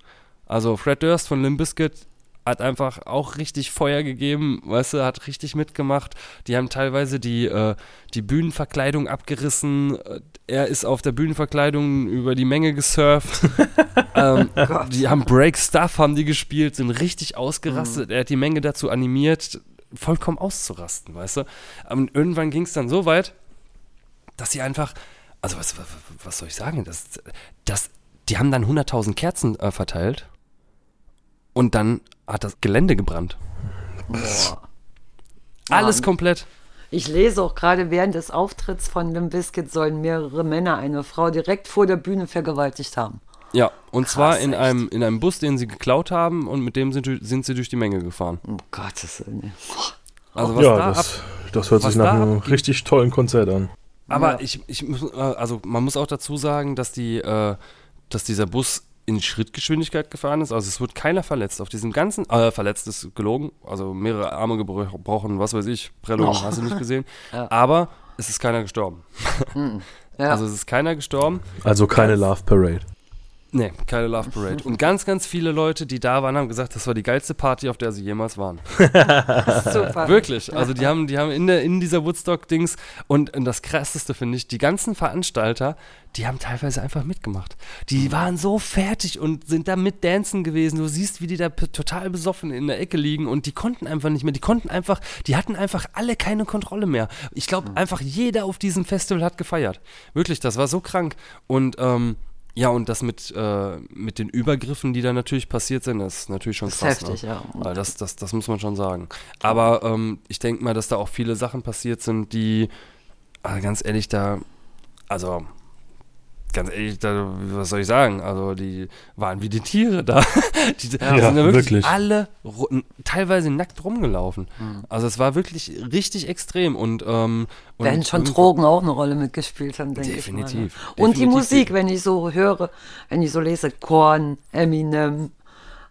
Also Fred Durst von Limp Bizkit hat einfach auch richtig Feuer gegeben, weißt du, hat richtig mitgemacht. Die haben teilweise die, äh, die Bühnenverkleidung abgerissen. Äh, Er ist auf der Bühnenverkleidung über die Menge gesurft. ähm, die haben Break Stuff, haben die gespielt, sind richtig ausgerastet. Er hat die Menge dazu animiert, vollkommen auszurasten, weißt du. Und irgendwann ging es dann so weit, dass sie einfach, also was, was, was soll ich sagen, das, das, die haben dann 100.000 Kerzen äh, verteilt und dann hat das Gelände gebrannt. Boah. Alles Mann. komplett. Ich lese auch gerade während des Auftritts von Limp Bizkit sollen mehrere Männer eine Frau direkt vor der Bühne vergewaltigt haben. Ja, und Krass, zwar in echt. einem, in einem Bus, den sie geklaut haben und mit dem sind, sind sie durch die Menge gefahren. Um Gottes Willen. Also was ja, da ab, das, das hört was sich nach einem abging- richtig tollen Konzert an. Aber Ja. ich, ich muss, äh, also man muss auch dazu sagen, dass die, äh, dass dieser Bus in Schrittgeschwindigkeit gefahren ist. Also es wird keiner verletzt. Auf diesem ganzen, äh, verletzt ist gelogen, also mehrere Arme gebrochen, was weiß ich, Prellung, Oh. hast du nicht gesehen. Ja. Aber es ist keiner gestorben. Ja. Also es ist keiner gestorben. Also keine Love Parade. Nee, keine Love Parade. Und ganz, ganz viele Leute, die da waren, haben gesagt, das war die geilste Party, auf der sie jemals waren. super. Wirklich. Also die haben, die haben in, der, in dieser Woodstock-Dings und, und das krasseste finde ich, die ganzen Veranstalter, die haben teilweise einfach mitgemacht. Die waren so fertig und sind da mit Dancen gewesen. Du siehst, wie die da total besoffen in der Ecke liegen und die konnten einfach nicht mehr. Die konnten einfach, die hatten einfach alle keine Kontrolle mehr. Ich glaube, einfach jeder auf diesem Festival hat gefeiert. Wirklich, das war so krank. Und ähm, ja, und das mit, äh, mit den Übergriffen, die da natürlich passiert sind, ist natürlich schon Das ist krass. heftig, ne? ja. Also das, das, das muss man schon sagen. Aber ähm, ich denke mal, dass da auch viele Sachen passiert sind, die, äh, ganz ehrlich, da, also, ganz ehrlich, da, was soll ich sagen? Also, die waren wie die Tiere da. die Ja, sind da wirklich, wirklich. alle teilweise nackt rumgelaufen. Also, es war wirklich richtig extrem und, ähm, und Wenn schon Drogen auch eine Rolle mitgespielt haben, denke ich Definitiv, mal. ne? Und die definitiv. Musik, wenn ich so höre, wenn ich so lese, Korn, Eminem,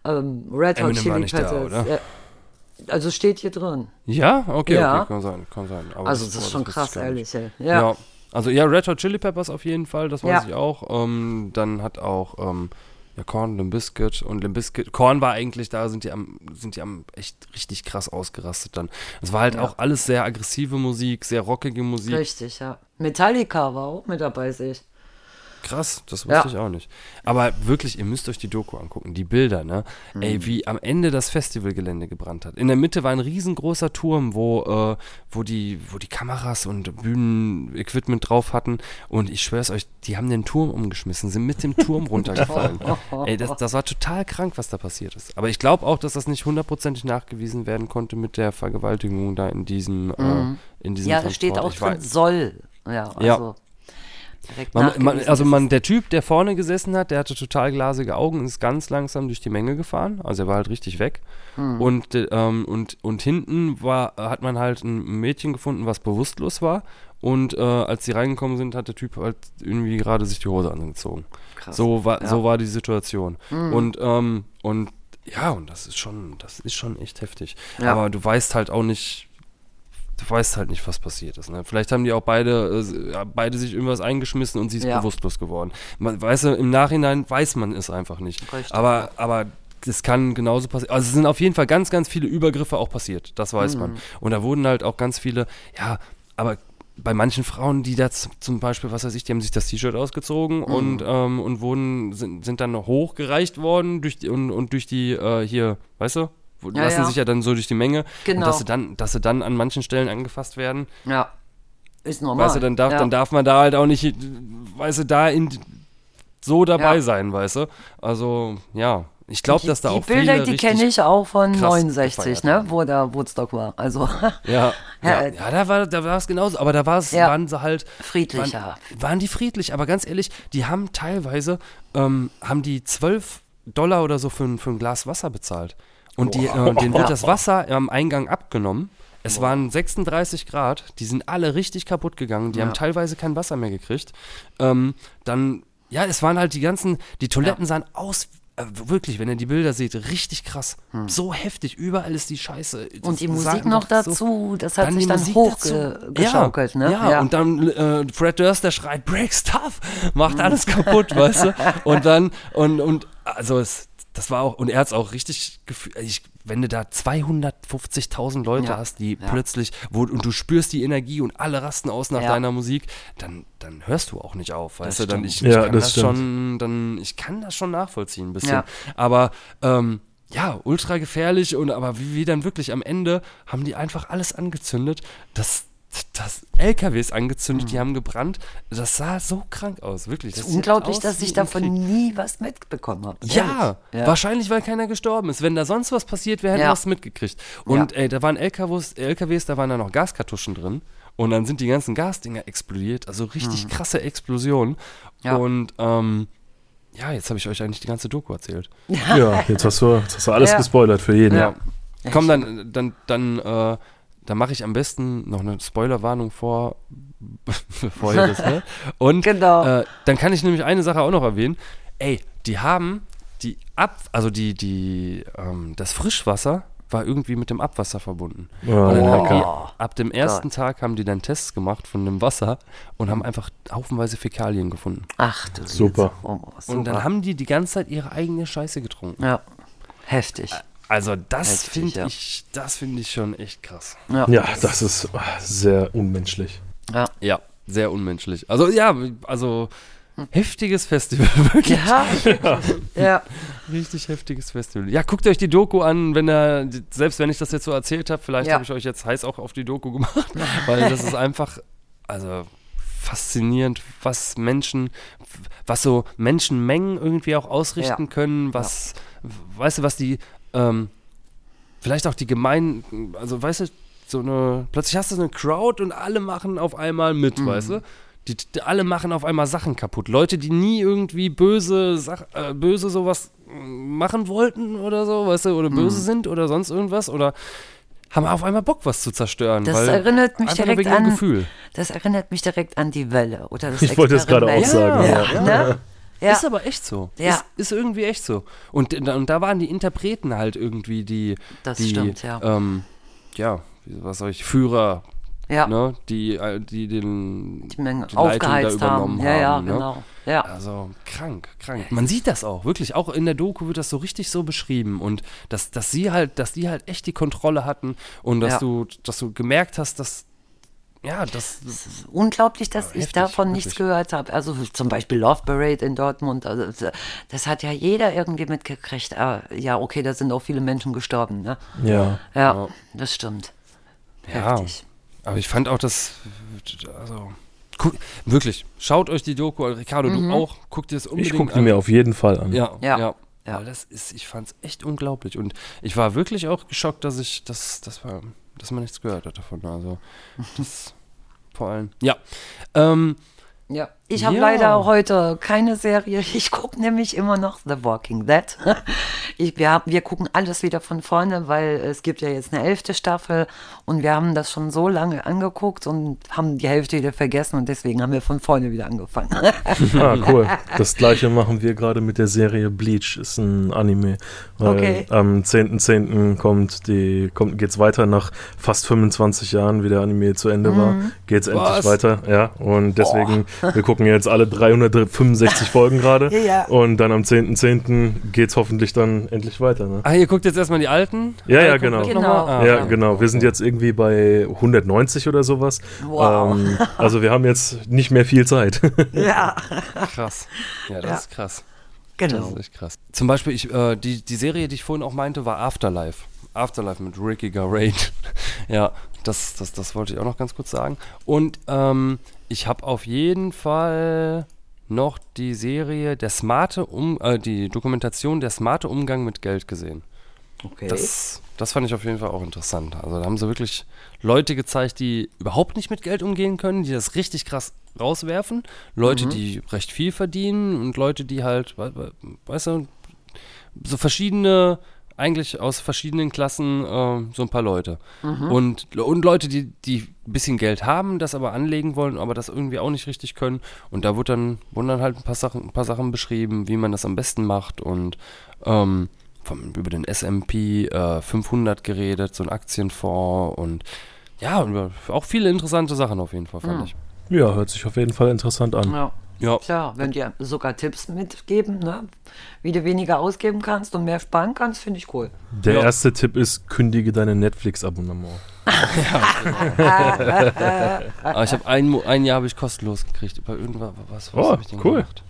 ähm, Red Hot Eminem war Chili nicht da, Peppers. oder? ja. Also steht hier drin. Ja, okay, Ja. okay, kann sein, kann sein. Aber Also das ist schon krass, ehrlich. Ja. Ja. Also ja, Red Hot Chili Peppers auf jeden Fall, das weiß Ja. ich auch. Ähm, dann hat auch ähm, ja, Korn, Limp Bizkit und Limp Bizkit. Korn war eigentlich da, sind die am, sind die am echt richtig krass ausgerastet dann. Es war halt Ja. auch alles sehr aggressive Musik, sehr rockige Musik. Richtig, ja. Metallica war auch mit dabei, sehe ich. Krass, das wusste Ja. ich auch nicht. Aber wirklich, ihr müsst euch die Doku angucken, die Bilder, ne? Mhm. Ey, wie am Ende das Festivalgelände gebrannt hat. In der Mitte war ein riesengroßer Turm, wo, äh, wo, die, wo die Kameras und Bühnenequipment drauf hatten. Und ich schwör's euch, die haben den Turm umgeschmissen, sind mit dem Turm runtergefallen. Ey, das, das war total krank, was da passiert ist. Aber ich glaube auch, dass das nicht hundertprozentig nachgewiesen werden konnte mit der Vergewaltigung da in diesem, äh, in diesem Mhm. Ja, da steht Transport. auch Ich drin, weiß- soll. Ja, Ja. Also. direkt Man, man, also man, der Typ, der vorne gesessen hat, der hatte total glasige Augen und ist ganz langsam durch die Menge gefahren. Also er war halt richtig weg. Hm. Und, äh, ähm, und, und hinten war, hat man halt ein Mädchen gefunden, was bewusstlos war. Und äh, als sie reingekommen sind, hat der Typ halt irgendwie gerade sich die Hose angezogen. Krass. So war, Ja. So war die Situation. Und, ähm, und ja, und das ist schon, das ist schon echt heftig. Ja. Aber du weißt halt auch nicht, du weißt halt nicht, was passiert ist. Ne? Vielleicht haben die auch beide, äh, beide sich irgendwas eingeschmissen und sie ist Ja. bewusstlos geworden. Man, weißt du, im Nachhinein weiß man es einfach nicht. Richtig, aber, aber das kann genauso passieren. Also es sind auf jeden Fall ganz, ganz viele Übergriffe auch passiert. Das weiß Mhm. man. Und da wurden halt auch ganz viele, ja, aber bei manchen Frauen, die da zum Beispiel, was weiß ich, die haben sich das T-Shirt ausgezogen Mhm. und, ähm, und wurden, sind, sind dann hochgereicht worden durch die, und, und durch die, äh, hier, weißt du, wo- Ja, lassen ja. sich ja dann so durch die Menge. Genau. Und dass sie dann, dass sie dann an manchen Stellen angefasst werden. Ja. Ist normal. Weißt du, dann darf, ja. dann darf man da halt auch nicht, weißt du, da in, so dabei sein, weißt du. Also, ja, Ich glaube, die, dass da die auch Bilder, viele die kenne ich auch von krass 69, gefeiert ne, wo der Woodstock war. Also Ja, ja, Ja, da war da war es genauso, aber da war es, Ja. waren sie halt Friedlicher. Waren, waren die friedlich, aber ganz ehrlich, die haben teilweise ähm, haben die 12 Dollar oder so für, für ein Glas Wasser bezahlt. Und die, äh, denen wird das Wasser am Eingang abgenommen. Es waren 36 Grad, die sind alle richtig kaputt gegangen, die haben teilweise kein Wasser mehr gekriegt. Ähm, dann, ja, es waren halt die ganzen, die Toiletten sahen aus, äh, wirklich, wenn ihr die Bilder seht, richtig krass. So heftig, überall ist die Scheiße. Das Und die Musik noch einfach so- dazu, das hat sich die dann hochgeschaukelt, dazu. ne? Ja, und dann äh, Fred Durst, der schreit, break stuff, macht alles kaputt, weißt du? Und dann, und, und, also es, das war auch, und er hat es auch richtig gefühlt, ich, wenn du da 250.000 Leute Ja, hast, die ja. plötzlich, wo, und du spürst die Energie und alle rasten aus nach Ja. deiner Musik, dann, dann hörst du auch nicht auf, weißt Das du? Dann, ich, ich Ja, kann das das, schon, dann, ich kann das schon nachvollziehen ein bisschen. Ja. Aber, ähm, ja, ultra gefährlich und aber wie, wie dann wirklich am Ende haben die einfach alles angezündet. Das, das LKWs angezündet, die haben gebrannt. Das sah so krank aus, wirklich. Das Es ist unglaublich, dass ich davon Krieg. nie was mitbekommen habe. Ja, Ehrlich. wahrscheinlich, weil keiner gestorben ist. Wenn da sonst was passiert wäre, hätten Ja. wir es mitgekriegt. Und Ja. ey, da waren LKWs, LKWs, da waren da noch Gaskartuschen drin. Und dann sind die ganzen Gasdinger explodiert. Also richtig krasse Explosionen. Mhm. Ja. Und ähm, ja, jetzt habe ich euch eigentlich die ganze Doku erzählt. Ja, jetzt hast du, jetzt hast du alles Ja. gespoilert für jeden. Ja. Komm, dann, dann, dann, äh, dann mache ich am besten noch eine Spoilerwarnung vor, bevor ihr das hört. Und Genau. äh, dann kann ich nämlich eine Sache auch noch erwähnen. Ey, die haben die Ab, also die, die, ähm, das Frischwasser war irgendwie mit dem Abwasser verbunden. Oh, Und dann haben lecker. die, ab dem ersten Tag haben die dann Tests gemacht von dem Wasser und haben einfach haufenweise Fäkalien gefunden. Ach du Super. Liebe. Oh, super. Und dann haben die die ganze Zeit ihre eigene Scheiße getrunken. ja, heftig. Also das finde ja. ich, das finde ich schon echt krass. Ja, Ja, das ist ah, sehr unmenschlich. ja. Ja, sehr unmenschlich. Also ja, also heftiges Festival, wirklich. Ja, ja. Richtig heftiges Festival. Ja, guckt euch die Doku an, wenn er, selbst wenn ich das jetzt so erzählt habe, vielleicht Ja. habe ich euch jetzt heiß auch auf die Doku gemacht, weil das ist einfach, also faszinierend, was Menschen, was so Menschenmengen irgendwie auch ausrichten Ja. können, was, weißt du, was die, ähm, vielleicht auch die gemeinen, also weißt du, so eine, plötzlich hast du so eine Crowd und alle machen auf einmal mit, Mhm. weißt du? Die, die, alle machen auf einmal Sachen kaputt. Leute, die nie irgendwie böse, Sach, äh, böse sowas machen wollten oder so, weißt du, oder Mhm. böse sind oder sonst irgendwas oder haben auf einmal Bock, was zu zerstören. Das weil erinnert mich direkt wegen dem an- Gefühl. Das erinnert mich direkt an die Welle oder das Ich wollte es gerade auch sagen. Ja, ne? Ja. Ist aber echt so. Ja. Ist, ist irgendwie echt so. Und, da- und da waren die Interpreten halt irgendwie die, Das die stimmt, ja. ähm, ja, was soll ich, Führer, ja. ne, die, äh, die den die Menge die aufgeheizt haben. Ja, ja, haben, ne? genau. Ja. Also krank, krank. Man sieht das auch, wirklich. Auch in der Doku wird das so richtig so beschrieben. Und dass, dass sie halt, dass die halt echt die Kontrolle hatten und dass Ja. du, dass du gemerkt hast, dass ja, das, Unglaublich, dass Ja, ich heftig, davon nichts wirklich. gehört habe. Also zum Beispiel Love Parade in Dortmund. Also das hat ja jeder irgendwie mitgekriegt. Ah, ja, okay, da sind auch viele Menschen gestorben. Ne? Ja. Ja, das stimmt. ja. Heftig. Aber ich fand auch das, also, guck, wirklich, schaut euch die Doku an. Ricardo, du auch, guck dir das unbedingt Ich gucke an. mir auf jeden Fall an. Ja, ja. Ja. Ja. Weil das ist, ich fand es echt unglaublich. Und ich war wirklich auch geschockt, dass ich, dass, dass, war, dass man nichts gehört hat davon. Also, das vor allem. Ja. Ähm, Ja. Ich habe Ja. leider heute keine Serie. Ich gucke nämlich immer noch The Walking Dead. Ich, wir, haben, wir gucken alles wieder von vorne, weil es gibt ja jetzt eine elfte Staffel und wir haben das schon so lange angeguckt und haben die Hälfte wieder vergessen und deswegen haben wir von vorne wieder angefangen. Ah, cool. Das gleiche machen wir gerade mit der Serie Bleach, ist ein Anime. Weil Okay. Am 10.10. kommt die, kommt, geht's weiter nach fast 25 Jahren, wie der Anime zu Ende war. Geht's endlich Was? weiter, ja. Und deswegen, wir gucken jetzt alle 365 Folgen gerade. Ja. Und dann am 10.10. geht's hoffentlich dann endlich weiter, ne? ah, ihr guckt jetzt erstmal die alten? Ja, ja, Guckt genau. Genau. Ah, ja, genau. Wir sind jetzt irgendwie bei 190 oder sowas. Wow. Ähm, also wir haben jetzt nicht mehr viel Zeit. ja, Krass. Ja, das Ja. ist krass. Das genau. ist echt krass. Zum Beispiel, ich, äh, die, die Serie, die ich vorhin auch meinte, war Afterlife. Afterlife mit Ricky Garade. ja, das, das, das wollte ich auch noch ganz kurz sagen. Und ähm, ich habe auf jeden Fall noch die Serie Der smarte um äh, die Dokumentation Der smarte Umgang mit Geld gesehen. Okay. Das, das fand ich auf jeden Fall auch interessant. Also da haben sie wirklich Leute gezeigt, die überhaupt nicht mit Geld umgehen können, die das richtig krass rauswerfen. Leute, die recht viel verdienen und Leute, die halt, we- we- weißt du, so verschiedene, eigentlich aus verschiedenen Klassen äh, so ein paar Leute. Und, und Leute, die, die ein bisschen Geld haben, das aber anlegen wollen, aber das irgendwie auch nicht richtig können. Und da wird dann, wurden dann halt ein paar Sachen, ein paar Sachen beschrieben, wie man das am besten macht und ähm, vom, über den S&P äh, 500 geredet, so ein Aktienfonds und ja, auch viele interessante Sachen auf jeden Fall, fand ich. Ja, hört sich auf jeden Fall interessant an. ja. Ja, Klar, wenn dir sogar Tipps mitgeben, ne? wie du weniger ausgeben kannst und mehr sparen kannst, finde ich cool. Der Ja. erste Tipp ist, kündige dein Netflix-Abonnement. aber ich habe ein, ein Jahr habe ich kostenlos gekriegt. Bei irgendwas, was, was Oh, hab ich denn cool. gemacht?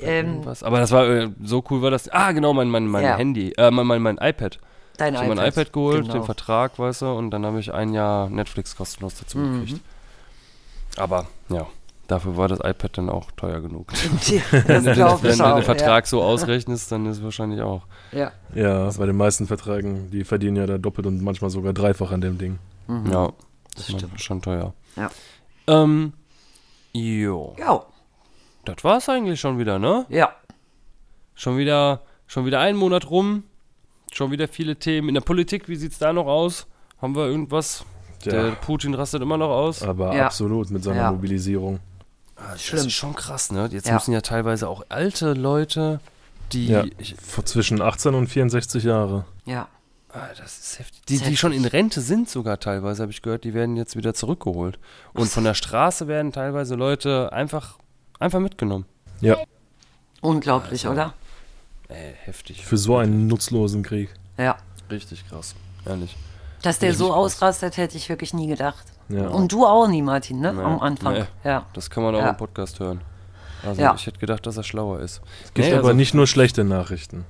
Ähm. Aber das war äh, so cool war das. Ah, genau, mein, mein, mein Ja. Handy, äh, mein, mein, mein iPad. dein Ich habe mein iPad geholt, genau. den Vertrag, weißt du, und dann habe ich ein Jahr Netflix kostenlos dazu Mhm. gekriegt. Aber ja, dafür war das iPad dann auch teuer genug. wenn du den, auch. Vertrag so ausrechnest, dann ist es wahrscheinlich auch. Ja. Ja, bei den meisten Verträgen, die verdienen ja da doppelt und manchmal sogar dreifach an dem Ding. Ja, das Das ist schon teuer. Ja. Ähm, jo. Ja. Das war's eigentlich schon wieder, ne? Ja. Schon wieder, schon wieder ein Monat rum. Schon wieder viele Themen. In der Politik, wie sieht's da noch aus? Haben wir irgendwas? Der Ja, Putin rastet immer noch aus. aber Ja. absolut mit seiner Ja. Mobilisierung. Ah, Das schlimm. ist schon krass, ne? Jetzt Ja. müssen ja teilweise auch alte Leute, die. Ja. Vor zwischen 18 und 64 Jahre. Ja. ah, das ist heftig. Die, Das die schon in Rente sind sogar teilweise, habe ich gehört, die werden jetzt wieder zurückgeholt. Und von der Straße werden teilweise Leute einfach, einfach mitgenommen. Ja, Unglaublich, Also. oder? Ey, heftig. für so einen nutzlosen Krieg. Ja. Richtig krass. Ehrlich. Dass der so Richtig krass. ausrastet, hätte ich wirklich nie gedacht. Ja. Und du auch nie, Martin, ne? Nee. Am Anfang. Nee. Ja. Das kann man auch Ja. im Podcast hören. Also Ja. ich hätte gedacht, dass er schlauer ist. Es gibt Nee, aber also- nicht nur schlechte Nachrichten.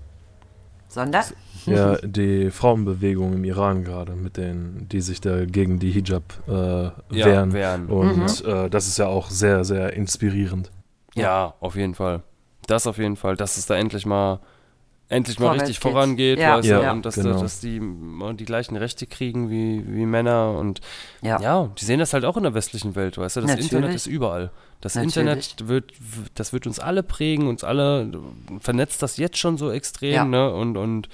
Sondern? Ja, die Frauenbewegung im Iran gerade, mit denen, die sich da gegen die Hijab äh, Ja, wehren. wehren. Und äh, das ist ja auch sehr, sehr inspirierend. Ja, auf jeden Fall. Das auf jeden Fall, dass es da endlich mal endlich mal richtig geht. vorangeht, Ja, weißt ja, du, und dass, genau. dass die die gleichen Rechte kriegen wie, wie Männer und Ja. ja, die sehen das halt auch in der westlichen Welt, weißt du, das Natürlich. Internet ist überall. Das Natürlich. Internet wird, das wird uns alle prägen, uns alle vernetzt das jetzt schon so extrem, Ja. ne, und, und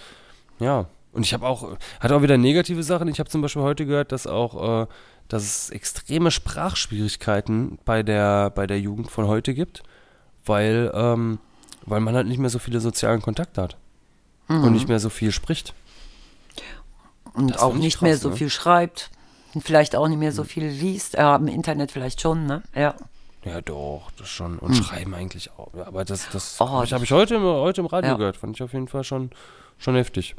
ja, und ich habe auch, hat auch wieder negative Sachen, ich habe zum Beispiel heute gehört, dass auch, äh, dass es extreme Sprachschwierigkeiten bei der, bei der Jugend von heute gibt, weil, ähm, weil man halt nicht mehr so viele sozialen Kontakte hat und nicht mehr so viel spricht. Und Das auch nicht krass, mehr so ne? viel schreibt. Und vielleicht auch nicht mehr so viel liest. Äh, Im Internet vielleicht schon, ne? Ja. Ja, doch, das schon. Und schreiben eigentlich auch. Aber das, das Hm. Oh, habe ich, hab ich heute, im- heute im Radio Ja. gehört. Fand ich auf jeden Fall schon, schon heftig.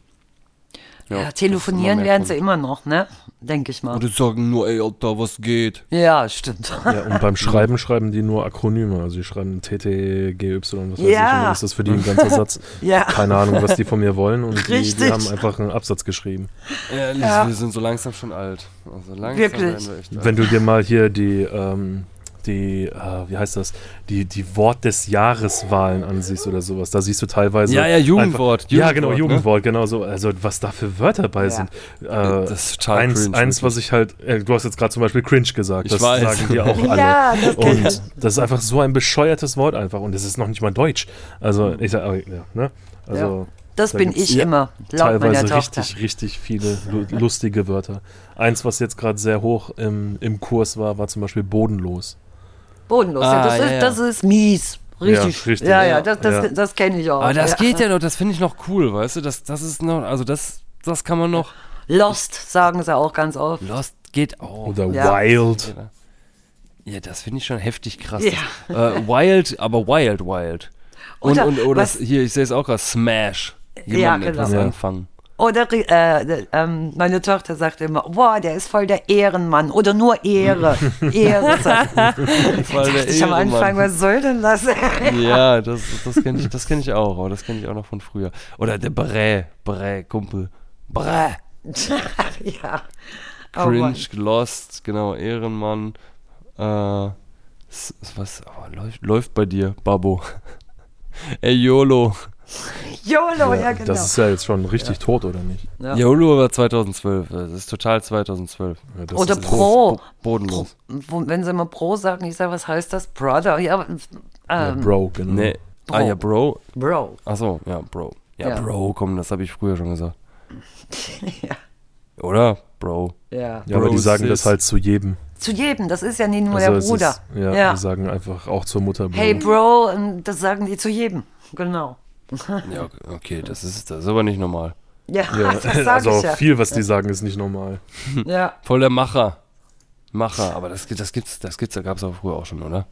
Ja, das telefonieren werden sie immer noch, ne? Denke ich mal. Und die sagen nur, ey, Alter, was geht? Ja, stimmt. Ja, und beim Schreiben schreiben die nur Akronyme. Also die schreiben TTGY, was weiß ich. Ja. Und dann ist das für die ein ganzer Satz. Ja. Keine Ahnung, was die von mir wollen. Und die, die haben einfach einen Absatz geschrieben. Ehrlich, Ja. wir sind so langsam schon alt. Also langsam Wirklich. wir echt alt. Wenn du dir mal hier die, ähm, die, äh, wie heißt das, die, die Wort des Jahreswahlen ansiehst oder sowas, da siehst du teilweise. Ja, ja, Jugendwort, Einfach, ja, Jugendwort, genau, ne? Jugendwort, genau so. Also, was da für Wörter bei Ja. sind. Äh, Das ist total eins, cringe, eins was ich halt, äh, du hast jetzt gerade zum Beispiel cringe gesagt, Ich das weiß. sagen die auch alle. Ja, das ich. Und das ist einfach so ein bescheuertes Wort einfach und es ist noch nicht mal Deutsch. Also, ich sag, ja, ne? Also, Das Da bin ich immer, laut teilweise richtig, richtig viele lu lustige Wörter. Eins, was jetzt gerade sehr hoch im, im Kurs war, war zum Beispiel bodenlos. Bodenlos, Ah, ja, das, ja, ist, ja. das ist mies. Richtig. Ja, richtig. Ja, ja, das, das, Ja. das kenne ich auch. Aber das ja. geht ja noch, das finde ich noch cool, weißt du? Das, das ist noch, also das, das kann man noch. Lost sagen sie auch ganz oft. Lost geht auch. Oder Ja. wild. Ja, das finde ich schon heftig krass. Ja. Äh, wild, aber wild, wild. Und, Oder und oder was- hier, ich sehe es auch gerade, Smash. Jemandem Ja, genau. etwas Ja. anfangen. Oder äh, ähm, meine Tochter sagt immer, boah, der ist voll der Ehrenmann. Oder nur Ehre. Ehre. Voll der ich am Anfang, Ehrenmann. was soll denn das? Ja, das, das kenne ich, das kenn ich auch, aber das kenne ich auch noch von früher. Oder der Brä, Brä, Kumpel. Brä. ja. Oh Cringe, Mann. Lost, genau, Ehrenmann. Äh, Was oh, läuft, läuft bei dir, Babo? Ey, YOLO. YOLO, ja, genau. Das ist ja jetzt schon richtig tot, oder nicht? Ja. YOLO war 2012. Das ist total 2012. Ja, das Oder ist Pro. Bo bodenlos. Wo, wenn sie mal Pro sagen, ich sage, was heißt das? Brother, ja, Ja, ähm, Bro, genau. Nee. Ah ja, Bro. Bro. Achso, ja, Bro. Ja, Ja. Bro, komm, das habe ich früher schon gesagt. Ja. Oder? Bro. Ja. Ja, aber die Bro, sagen das halt zu jedem. Zu jedem, das ist ja nicht nur Also der Bruder. Ist, ja, Ja. die sagen einfach auch zur Mutter Bro. Hey Bro, das sagen die zu jedem. Genau. Ja, okay, das ist, das ist aber nicht normal. Ja, Ja, das sage also ich ja. viel, was die sagen, ist nicht normal. Ja, Voll der Macher. Macher, aber das, das gibt's, das gibt's, da gab's auch früher auch schon, oder?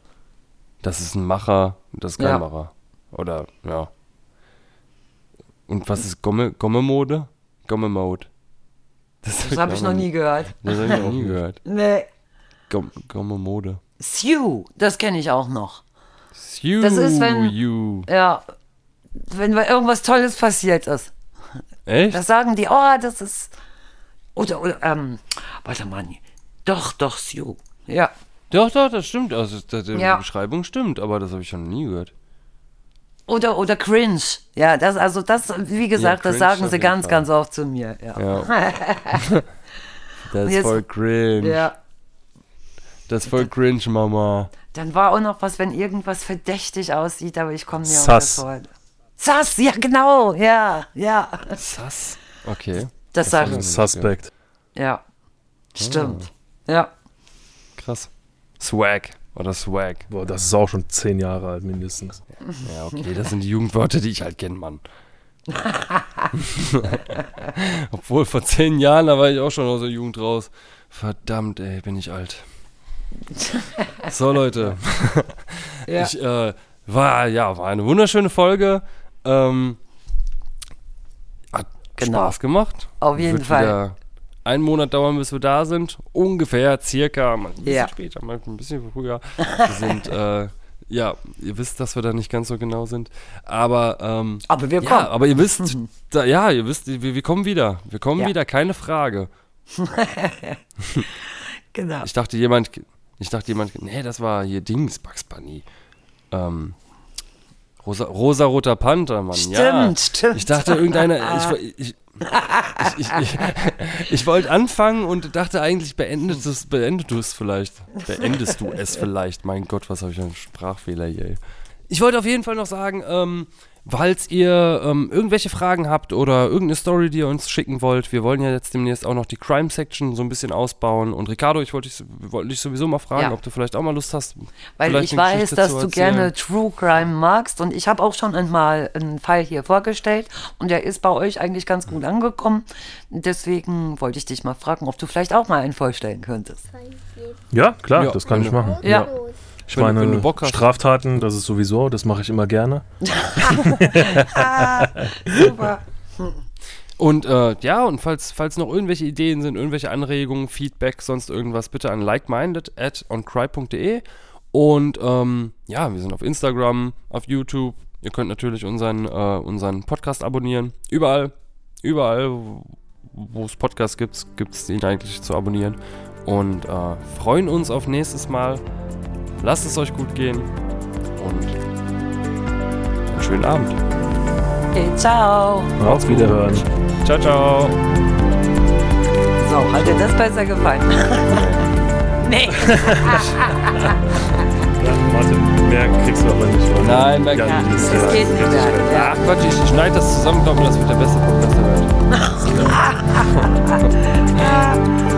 Das ist ein Macher, das ist kein Ja. Macher. Oder, ja. Und was ist Gomme, Gomme-Mode? Gomme-Mode. das habe ich noch nie gehört. Das habe ich noch nie gehört. Nee. Gom- Gomme-Mode. Sue, das kenne ich auch noch. Sue Das ist, wenn- you. Ja, wenn mal irgendwas Tolles passiert ist. Echt? Das sagen die, oh, das ist. Oder, oder, ähm, warte mal, doch, doch, Sue. Ja, Doch, doch, das stimmt. Also, das, die Ja. Beschreibung stimmt, aber das habe ich schon nie gehört. oder, oder cringe. Ja, das, also, das, wie gesagt, das cringe sagen sie ganz, Fall. ganz oft zu mir. Ja. Ja. das ist voll cringe. ja. Das ist voll cringe, Mama. Dann war auch noch was, wenn irgendwas verdächtig aussieht, aber ich komme mir auch das vor. Sass, ja, genau, ja, ja. Sass. Okay. Das sagen haben sie. Suspect. Ja, stimmt. Ja, Krass. Swag oder Swag. Boah, das ist auch schon zehn Jahre alt mindestens. Ja, okay, das sind die Jugendwörter, die ich halt kenne, Mann. Obwohl vor zehn Jahren, da war ich auch schon aus der Jugend raus. Verdammt, ey, bin ich alt. So, Leute. ja. Ich, äh, war, ja, war eine wunderschöne Folge. Ähm, hat Genau. Spaß gemacht. Auf jeden Wird Fall. einen Monat dauern, bis wir da sind. Ungefähr, circa, mal ein bisschen Ja. später, mal ein bisschen früher. Wir sind, äh, ja, ihr wisst, dass wir da nicht ganz so genau sind. Aber, ähm, Aber wir ja, kommen. aber ihr wisst, da, ja, ihr wisst, wir, wir kommen wieder. Wir kommen Ja. wieder, keine Frage. Genau. Ich dachte jemand, ich dachte jemand, nee, das war hier Dings, Bugs Bunny. Ähm, rosa, rosa-roter Panther, Mann. ja. Stimmt, stimmt. Ich dachte, irgendeiner, ich, ich, ich, ich, ich, wollte anfangen und dachte eigentlich, beendest du es beendet du es vielleicht. Beendest du es vielleicht. Mein Gott, was habe ich für einen Sprachfehler hier. Ey. Ich wollte auf jeden Fall noch sagen, ähm, falls ihr ähm, irgendwelche Fragen habt oder irgendeine Story, die ihr uns schicken wollt, wir wollen ja jetzt demnächst auch noch die Crime Section so ein bisschen ausbauen. Und Ricardo, ich wollte dich, wollte dich sowieso mal fragen, Ja. ob du vielleicht auch mal Lust hast. Weil vielleicht ich weiß, dass du gerne True Crime magst und ich habe auch schon einmal einen Fall hier vorgestellt und der ist bei euch eigentlich ganz gut angekommen. Deswegen wollte ich dich mal fragen, ob du vielleicht auch mal einen vorstellen könntest. Ja, klar, Ja, das kann ich du- machen. Ja. Ich Wenn meine, wenn du Bock hast. Straftaten, das ist sowieso, das mache ich immer gerne. Super. Und äh, ja, und falls, falls noch irgendwelche Ideen sind, irgendwelche Anregungen, Feedback, sonst irgendwas, bitte an likeminded at oncry.de. Und ähm, ja, wir sind auf Instagram, auf YouTube. Ihr könnt natürlich unseren, äh, unseren Podcast abonnieren. Überall, überall, wo es Podcasts gibt, gibt es ihn eigentlich zu abonnieren. Und äh, freuen uns auf nächstes Mal. Lasst es euch gut gehen. Und einen schönen Abend. Okay, ciao. Auf Wiederhören. Ciao, ciao. So, hat dir das besser gefallen? nee. Warte, mehr kriegst du aber nicht. oder? Nein, mehr Ja, ich das nicht. Das geht nicht mehr. Ja. Ach Gott, ich schneide das zusammen, glaube das wird der beste Podcast der Welt.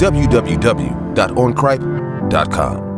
www.oncripe.com.